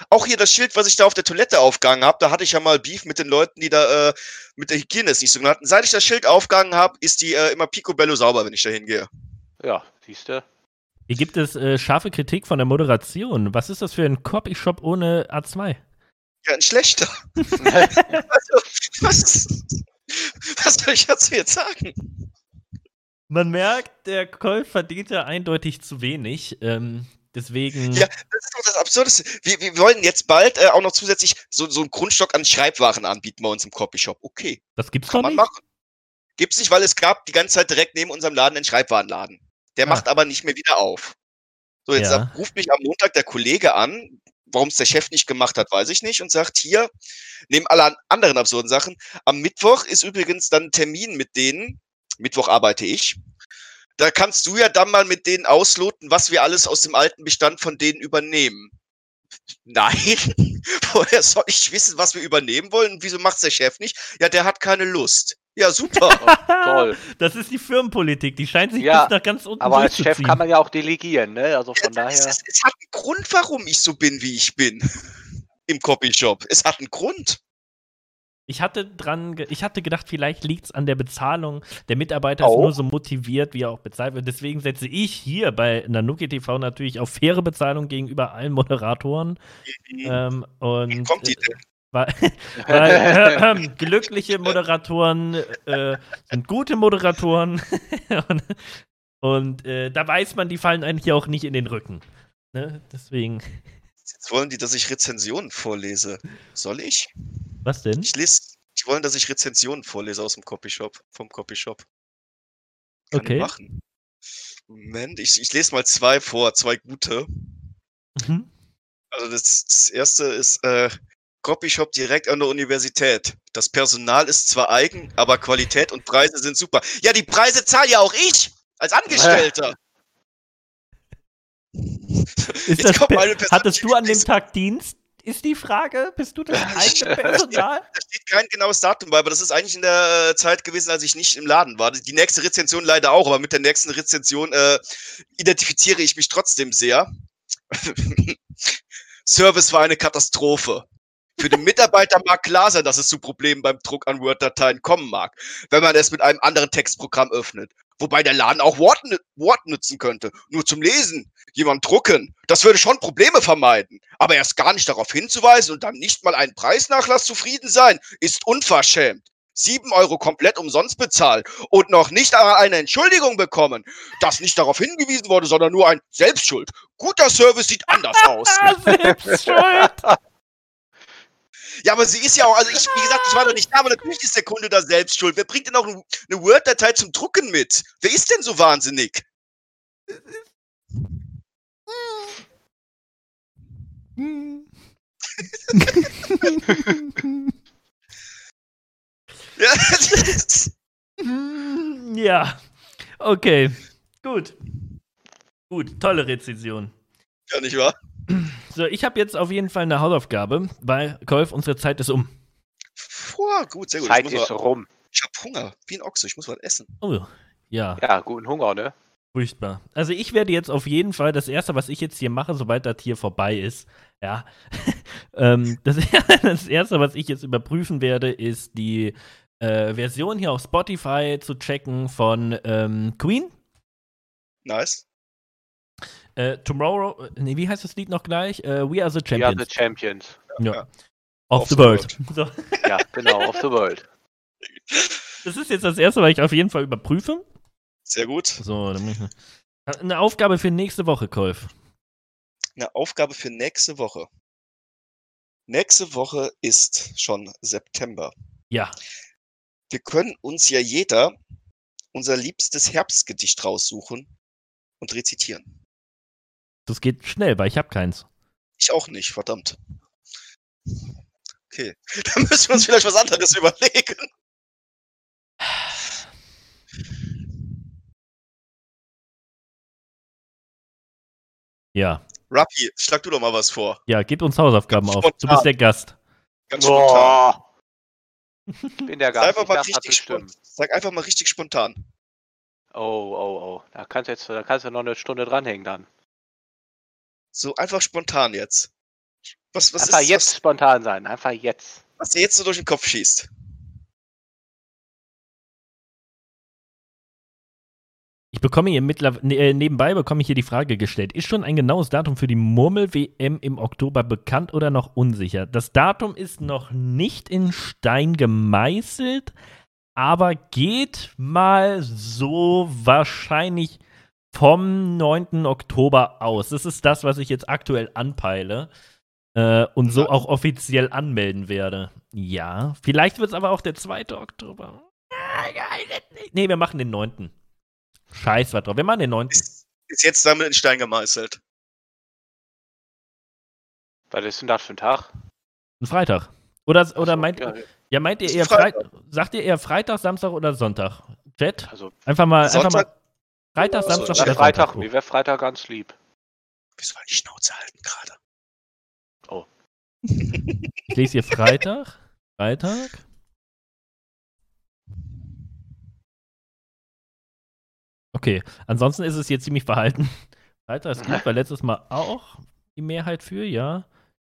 Auch hier das Schild, was ich da auf der Toilette aufgehangen habe, da hatte ich ja mal Beef mit den Leuten, die da äh, mit der Hygiene es nicht so gut hatten. Seit ich das Schild aufgehangen habe, ist die äh, immer picobello sauber, wenn ich da hingehe. Ja, siehst du. Hier gibt es äh, scharfe Kritik von der Moderation. Was ist das für ein Copyshop ohne A2? Ja, ein schlechter. also, was, was soll ich dazu jetzt sagen? Man merkt, der Kolf verdient ja eindeutig zu wenig. Ähm, deswegen. Ja, das ist doch das Absurdeste. Wir, wir wollen jetzt bald äh, auch noch zusätzlich so, so einen Grundstock an Schreibwaren anbieten bei uns im Copyshop. Okay, das gibt's kann man nicht. machen. Gibt's nicht, weil es gab die ganze Zeit direkt neben unserem Laden einen Schreibwarenladen. Der Ah. macht aber nicht mehr wieder auf. So, jetzt Ja. ruft mich am Montag der Kollege an, warum es der Chef nicht gemacht hat, weiß ich nicht, und sagt hier, neben aller anderen absurden Sachen, am Mittwoch ist übrigens dann ein Termin mit denen, Mittwoch arbeite ich, da kannst du ja dann mal mit denen ausloten, was wir alles aus dem alten Bestand von denen übernehmen. Nein, woher soll ich wissen, was wir übernehmen wollen? Wieso macht's der Chef nicht? Ja, der hat keine Lust. Ja, super. Toll. Das ist die Firmenpolitik. Die scheint sich Ja, bis nach ganz unten Aber als Chef kann man ja auch delegieren, ne? Also von Ja, es, daher. es, es hat einen Grund, warum ich so bin, wie ich bin. Im Copyshop. Es hat einen Grund. Ich hatte dran, ich hatte gedacht, vielleicht liegt es an der Bezahlung. Der Mitarbeiter ist Oh. nur so motiviert, wie er auch bezahlt wird. Deswegen setze ich hier bei Nanuki TV natürlich auf faire Bezahlung gegenüber allen Moderatoren. Ähm, und Kommt die denn? Weil, weil äh, glückliche Moderatoren äh, sind gute Moderatoren. und und äh, da weiß man, die fallen eigentlich auch nicht in den Rücken. Ne? Deswegen. Jetzt wollen die, dass ich Rezensionen vorlese. Soll ich? Was denn? Ich lese. Die wollen, dass ich Rezensionen vorlese aus dem Copyshop, vom Copyshop. Kann Okay. ich machen. Moment, ich, ich lese mal zwei vor, zwei gute. Mhm. Also das, das erste ist äh, Copyshop direkt an der Universität. Das Personal ist zwar eigen, aber Qualität und Preise sind super. Ja, die Preise zahle ja auch ich als Angestellter. Ist Jetzt das kommt Pe- meine persönliche Hattest du an dem Tag Dienst? Ist die Frage? Bist du das eigene Personal? Da steht kein genaues Datum bei, aber das ist eigentlich in der äh, Zeit gewesen, als ich nicht im Laden war. Die nächste Rezension leider auch, aber mit der nächsten Rezension äh, identifiziere ich mich trotzdem sehr. Service war eine Katastrophe. Für den Mitarbeiter mag klar sein, dass es zu Problemen beim Druck an Word-Dateien kommen mag, wenn man es mit einem anderen Textprogramm öffnet. Wobei der Laden auch Word, Word nutzen könnte. Nur zum Lesen. Jemand drucken. Das würde schon Probleme vermeiden. Aber erst gar nicht darauf hinzuweisen und dann nicht mal einen Preisnachlass zufrieden sein, ist unverschämt. Sieben Euro komplett umsonst bezahlt und noch nicht eine Entschuldigung bekommen, dass nicht darauf hingewiesen wurde, sondern nur ein Selbstschuld. Guter Service sieht anders aus. Ah, selbst schuld. Ja, aber sie ist ja auch, also ich, wie gesagt, ich war da nicht da, aber natürlich ist der Kunde da selbst schuld. Wer bringt denn auch eine Word-Datei zum Drucken mit? Wer ist denn so wahnsinnig? Ja, ja. Okay. Gut. Gut, tolle Rezension. ja nicht wahr? So, ich habe jetzt auf jeden Fall eine Hausaufgabe, weil Kolf, unsere Zeit ist um. Boah, gut, sehr gut. Zeit ich, muss ist mal, rum. ich hab Hunger, wie ein Ochse, ich muss was essen. Oh, ja, Ja, guten Hunger, ne? furchtbar. Also ich werde jetzt auf jeden Fall das erste, was ich jetzt hier mache, sobald das hier vorbei ist, ja, ähm, das, das erste, was ich jetzt überprüfen werde, ist die äh, Version hier auf Spotify zu checken von ähm, Queen. Nice. Äh, Tomorrow, äh, nee, wie heißt das Lied noch gleich? Äh, We Are the We are Champions. the Champions. ja. ja. Of, Of the the World. So, Ja, genau, of the world. das ist jetzt das erste, was ich auf jeden Fall überprüfe. Sehr gut. So, dann muss ich, Eine Aufgabe für nächste Woche, Kolf. Eine Aufgabe für nächste Woche. Nächste Woche ist schon September. Ja. Wir können uns ja jeder unser liebstes Herbstgedicht raussuchen und rezitieren. Das geht schnell, weil ich habe keins. Ich auch nicht, verdammt. Okay, dann müssen wir uns vielleicht was anderes überlegen. Ja. Rappi, schlag du doch mal was vor. Ja, gib uns Hausaufgaben auf. Du Spontan. bist der Gast. Ganz spontan. Ich bin der Sag Gast. einfach, Ich mal richtig spontan. Sag einfach mal richtig spontan. Oh, oh, oh. Da kannst du jetzt, da kannst du noch eine Stunde dranhängen dann. So einfach spontan jetzt. Was, was Einfach ist jetzt spontan sein. Einfach jetzt. was, was dir jetzt so durch den Kopf schießt? Ich bekomme hier mittlerweile, äh, nebenbei bekomme ich hier die Frage gestellt. Ist schon ein genaues Datum für die Murmel-WM im Oktober bekannt oder noch unsicher? Das Datum ist noch nicht in Stein gemeißelt, aber geht mal so wahrscheinlich vom 9. Oktober aus. Das ist das, was ich jetzt aktuell anpeile äh, und so Ja. auch offiziell anmelden werde. Ja, vielleicht wird es aber auch der 2. Oktober. Nee, wir machen den 9. Scheiß was drauf. Wir machen den 9. Ist, ist jetzt damit in Stein gemeißelt. Was ist denn das für ein Tag? Ein Freitag. Oder, oder so, meint, ja, ja, meint ihr eher Freitag. Freitag? Sagt ihr eher Freitag, Samstag oder Sonntag? Chat? Also Einfach mal, einfach Sonntag? mal Freitag, Samstag oder Freitag, Sonntag. mir wäre Freitag ganz lieb. Wir sollen die Schnauze halten gerade. Ich lese hier Freitag. Freitag. Okay, ansonsten ist es hier ziemlich verhalten. Freitag ist gut, weil letztes Mal auch die Mehrheit für, ja.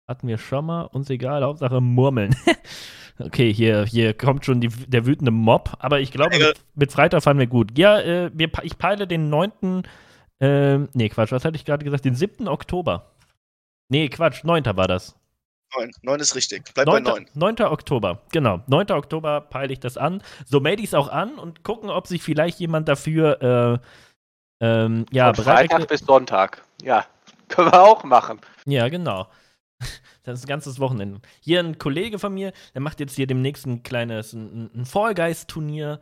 Hatten wir schon mal, uns egal, Hauptsache murmeln. okay, hier, hier kommt schon die, der wütende Mob, aber ich glaube, mit, mit Freitag fahren wir gut. Ja, äh, wir, ich peile den 9. Ähm, nee, Quatsch, was hatte ich gerade gesagt? Den 7. Oktober. Nee, Quatsch, 9. war das. Neun. Neun ist richtig. Bleib 9. bei neun. 9. Oktober, genau. 9. Oktober peile ich das an. So melde ich es auch an und gucken, ob sich vielleicht jemand dafür äh, ähm, ja, Von bereit Freitag bis Sonntag. Ja, können wir auch machen. Ja, genau. Das ist ein ganzes Wochenende. Hier ein Kollege von mir, der macht jetzt hier demnächst ein kleines ein, ein Fall Guys-Turnier.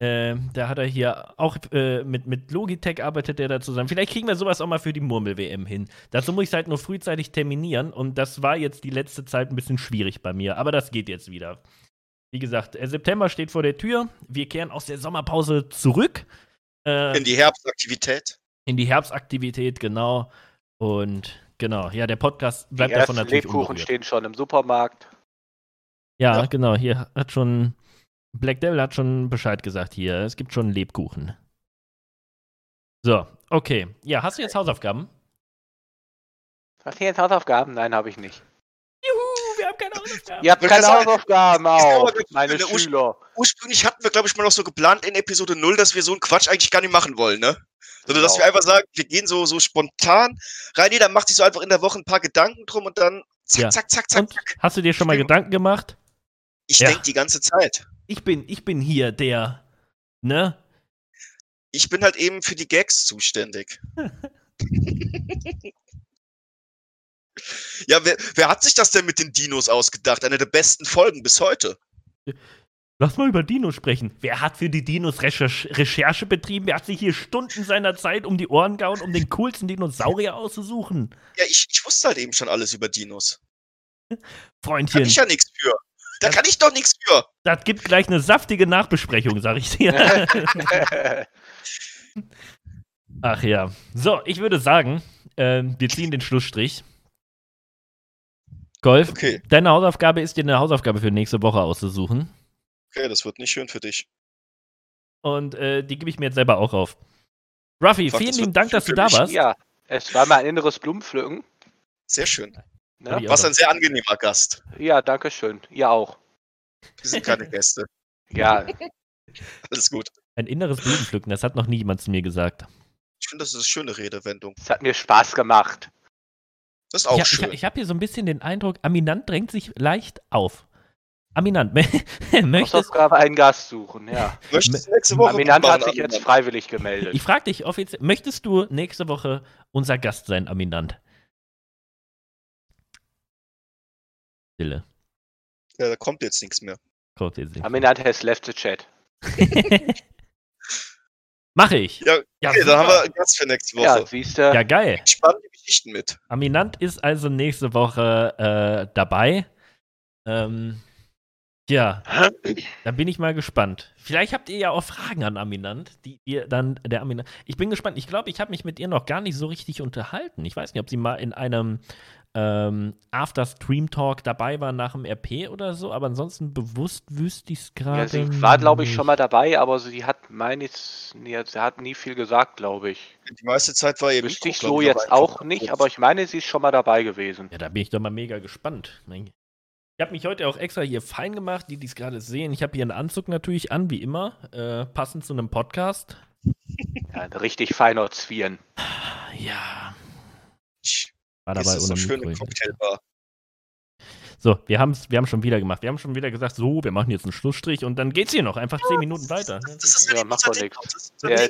Äh, da hat er hier auch äh, mit, mit Logitech arbeitet er da zusammen. Vielleicht kriegen wir sowas auch mal für die Murmel-WM hin. Dazu muss ich es halt nur frühzeitig terminieren und das war jetzt die letzte Zeit ein bisschen schwierig bei mir, aber das geht jetzt wieder. Wie gesagt, äh, September steht vor der Tür. Wir kehren aus der Sommerpause zurück. Äh, In die Herbstaktivität. in die Herbstaktivität, genau. Und genau, ja, der Podcast Die bleibt davon natürlich Lebkuchen unberührt. stehen schon im Supermarkt. Ja, Ja. genau, hier hat schon Black Devil hat schon Bescheid gesagt hier. Es gibt schon Lebkuchen. So, okay. Ja, hast du jetzt Hausaufgaben? Hast du jetzt Hausaufgaben? Nein, habe ich nicht. Juhu, wir haben keine Hausaufgaben. Ihr habt keine Hausaufgaben auch, meine Schüler. Ursprünglich hatten wir, glaube ich, mal noch so geplant in Episode 0, dass wir so einen Quatsch eigentlich gar nicht machen wollen, ne? Sondern dass Genau. wir einfach sagen, wir gehen so, so spontan rein. Jeder macht sich so einfach in der Woche ein paar Gedanken drum und dann zack, Ja. zack, zack, zack, Und zack. hast du dir schon mal Stimmt. Gedanken gemacht? Ich Ja. denke die ganze Zeit. Ich bin, ich bin hier der, ne? Ich bin halt eben für die Gags zuständig. ja, wer, wer hat sich das denn mit den Dinos ausgedacht? Eine der besten Folgen bis heute. Lass mal über Dinos sprechen. Wer hat für die Dinos Recherche, Recherche betrieben? Wer hat sich hier Stunden seiner Zeit um die Ohren gehauen, um den coolsten Dinosaurier auszusuchen? Ja, ich, ich wusste halt eben schon alles über Dinos. Kann Freundchen, ich ja nichts für. Da Das- kann ich doch nichts für. das gibt gleich eine saftige Nachbesprechung, sag ich dir. Ach ja. So, ich würde sagen, ähm, wir ziehen den Schlussstrich. Golf, Okay, deine Hausaufgabe ist dir eine Hausaufgabe für nächste Woche auszusuchen. Okay, das wird nicht schön für dich. Und äh, die gebe ich mir jetzt selber auch auf. Ruffy, Fuck, vielen lieben Dank, dass du da mich. warst. ja, es war mein inneres Blumenpflücken. Sehr schön. Ne? auch Was noch. ein sehr angenehmer Gast. Ja, danke schön. Ihr auch. Wir sind keine Gäste. Ja, Alles gut. Ein inneres Blumenpflücken, das hat noch nie jemand zu mir gesagt. Ich finde, das ist eine schöne Redewendung. es hat mir Spaß gemacht. Das ist auch ich, schön. Ich, ich habe hier so ein bisschen den Eindruck, Aminant drängt sich leicht auf. Aminant, möchtest Hausaufgabe einen Gast suchen, ja. Möchtest du nächste Woche Aminant hat sich jetzt freiwillig gemeldet. ich frage dich offiziell, möchtest du nächste Woche unser Gast sein, Aminant? Stille. Ja, da kommt jetzt nichts mehr. Kommt jetzt nicht. Aminant has left the chat. Mache ich. Ja, Ja, okay, dann super. haben wir einen Gast für nächste Woche. Ja, siehst du. Ja, geil. Spannende Geschichten mit. Aminant ist also nächste Woche äh, dabei. Ähm, ja, da bin ich mal gespannt. Vielleicht habt ihr ja auch Fragen an Aminant, die ihr dann der Aminant. Ich bin gespannt. Ich glaube, ich habe mich mit ihr noch gar nicht so richtig unterhalten. Ich weiß nicht, ob sie mal in einem ähm, After Stream Talk dabei war nach dem RP oder so, aber ansonsten bewusst wüsste ich es gerade. Ja, sie war, glaube ich, schon mal dabei, aber sie hat, meine ich, nee, sie hat nie viel gesagt, glaube ich. Die meiste Zeit war ihr Wüsste ich so jetzt auch nicht, aber ich meine, sie ist schon mal dabei gewesen. Ja, da bin ich doch mal mega gespannt. Ich habe mich heute auch extra hier fein gemacht, die es gerade sehen. Ich habe hier einen Anzug natürlich an, wie immer, äh, passend zu einem Podcast. Ja, ein richtig feiner Zwirn. Ja, war Ist dabei das so schön im Cocktailbar. So, wir, haben's, wir haben schon wieder gemacht. Wir haben schon wieder gesagt, so, wir machen jetzt einen Schlussstrich und dann geht's hier noch einfach zehn Minuten weiter. Das ist Ja, ja, macht doch ist unser Der,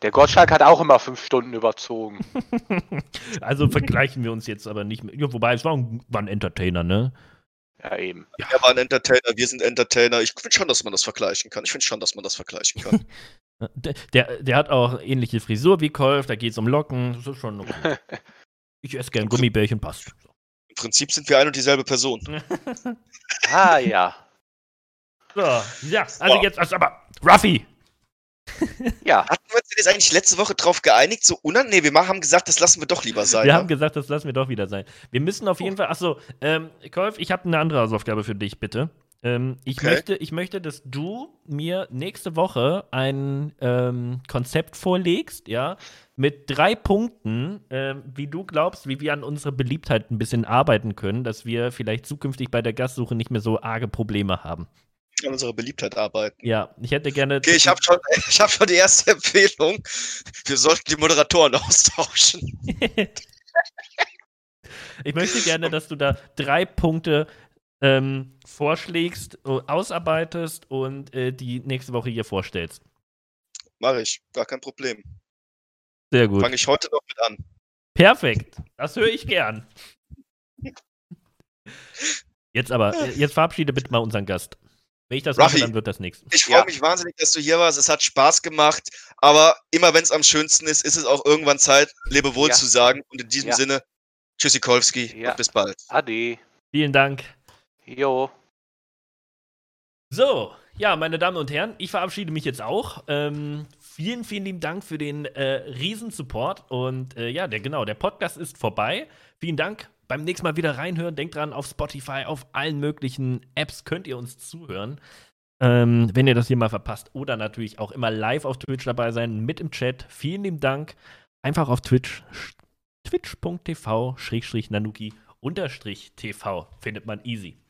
der Gottschalk hat auch immer fünf Stunden überzogen. Also vergleichen wir uns jetzt aber nicht mehr. Ja, wobei, es war ein, war ein Entertainer, ne? Ja, eben. Er war ein Entertainer, wir sind Entertainer. Ich finde schon, dass man das vergleichen kann. Ich finde schon, dass man das vergleichen kann. Der, der, der hat auch ähnliche Frisur wie Kolf, da geht's um Locken. Das ist schon okay. Ich esse gern Gummibärchen, passt. Im Prinzip sind wir ein und dieselbe Person. Ah, ja. So, ja, also jetzt, also aber, Ruffy! Ja, Hatten wir uns jetzt eigentlich letzte Woche drauf geeinigt? So unan? Nee, wir haben gesagt, das lassen wir doch lieber sein. Wir ne? haben gesagt, das lassen wir doch wieder sein. Wir müssen auf jeden Fall, achso, ähm, Kolf, ich habe eine andere Hausaufgabe für dich, bitte. Ähm, ich, Okay. möchte, ich möchte, dass du mir nächste Woche ein ähm, Konzept vorlegst, ja, mit drei Punkten, ähm, wie du glaubst, wie wir an unserer Beliebtheit ein bisschen arbeiten können, dass wir vielleicht zukünftig bei der Gastsuche nicht mehr so arge Probleme haben. An unserer Beliebtheit arbeiten. Ja, ich hätte gerne. Okay, ich habe schon, ich hab schon die erste Empfehlung. Wir sollten die Moderatoren austauschen. Ich möchte gerne, dass du da drei Punkte ähm, vorschlägst, äh, ausarbeitest und äh, die nächste Woche hier vorstellst. Mache ich, gar kein Problem. Sehr gut. Fange ich heute noch mit an. Perfekt. Das höre ich gern. Jetzt aber, jetzt verabschiede bitte mal unseren Gast. Wenn ich das mache, Raffi. dann wird das nichts. Ich freue Ja. mich wahnsinnig, dass du hier warst. Es hat Spaß gemacht. Aber immer wenn es am schönsten ist, ist es auch irgendwann Zeit, Lebewohl Ja. zu sagen. Und in diesem Ja. Sinne, Tschüssikowski Ja. und bis bald. Ade. Vielen Dank. Jo. So, ja, meine Damen und Herren, ich verabschiede mich jetzt auch. Ähm, vielen, vielen lieben Dank für den äh, Riesensupport. Und äh, ja, der, genau, der Podcast ist vorbei. Vielen Dank. Beim nächsten Mal wieder reinhören. Denkt dran, auf Spotify, auf allen möglichen Apps könnt ihr uns zuhören. Ähm, wenn ihr das hier mal verpasst. Oder natürlich auch immer live auf Twitch dabei sein, mit im Chat. Vielen lieben Dank. Einfach auf Twitch, twitch.tv, Schrägstrich Nanuki, unterstrich TV. Findet man easy.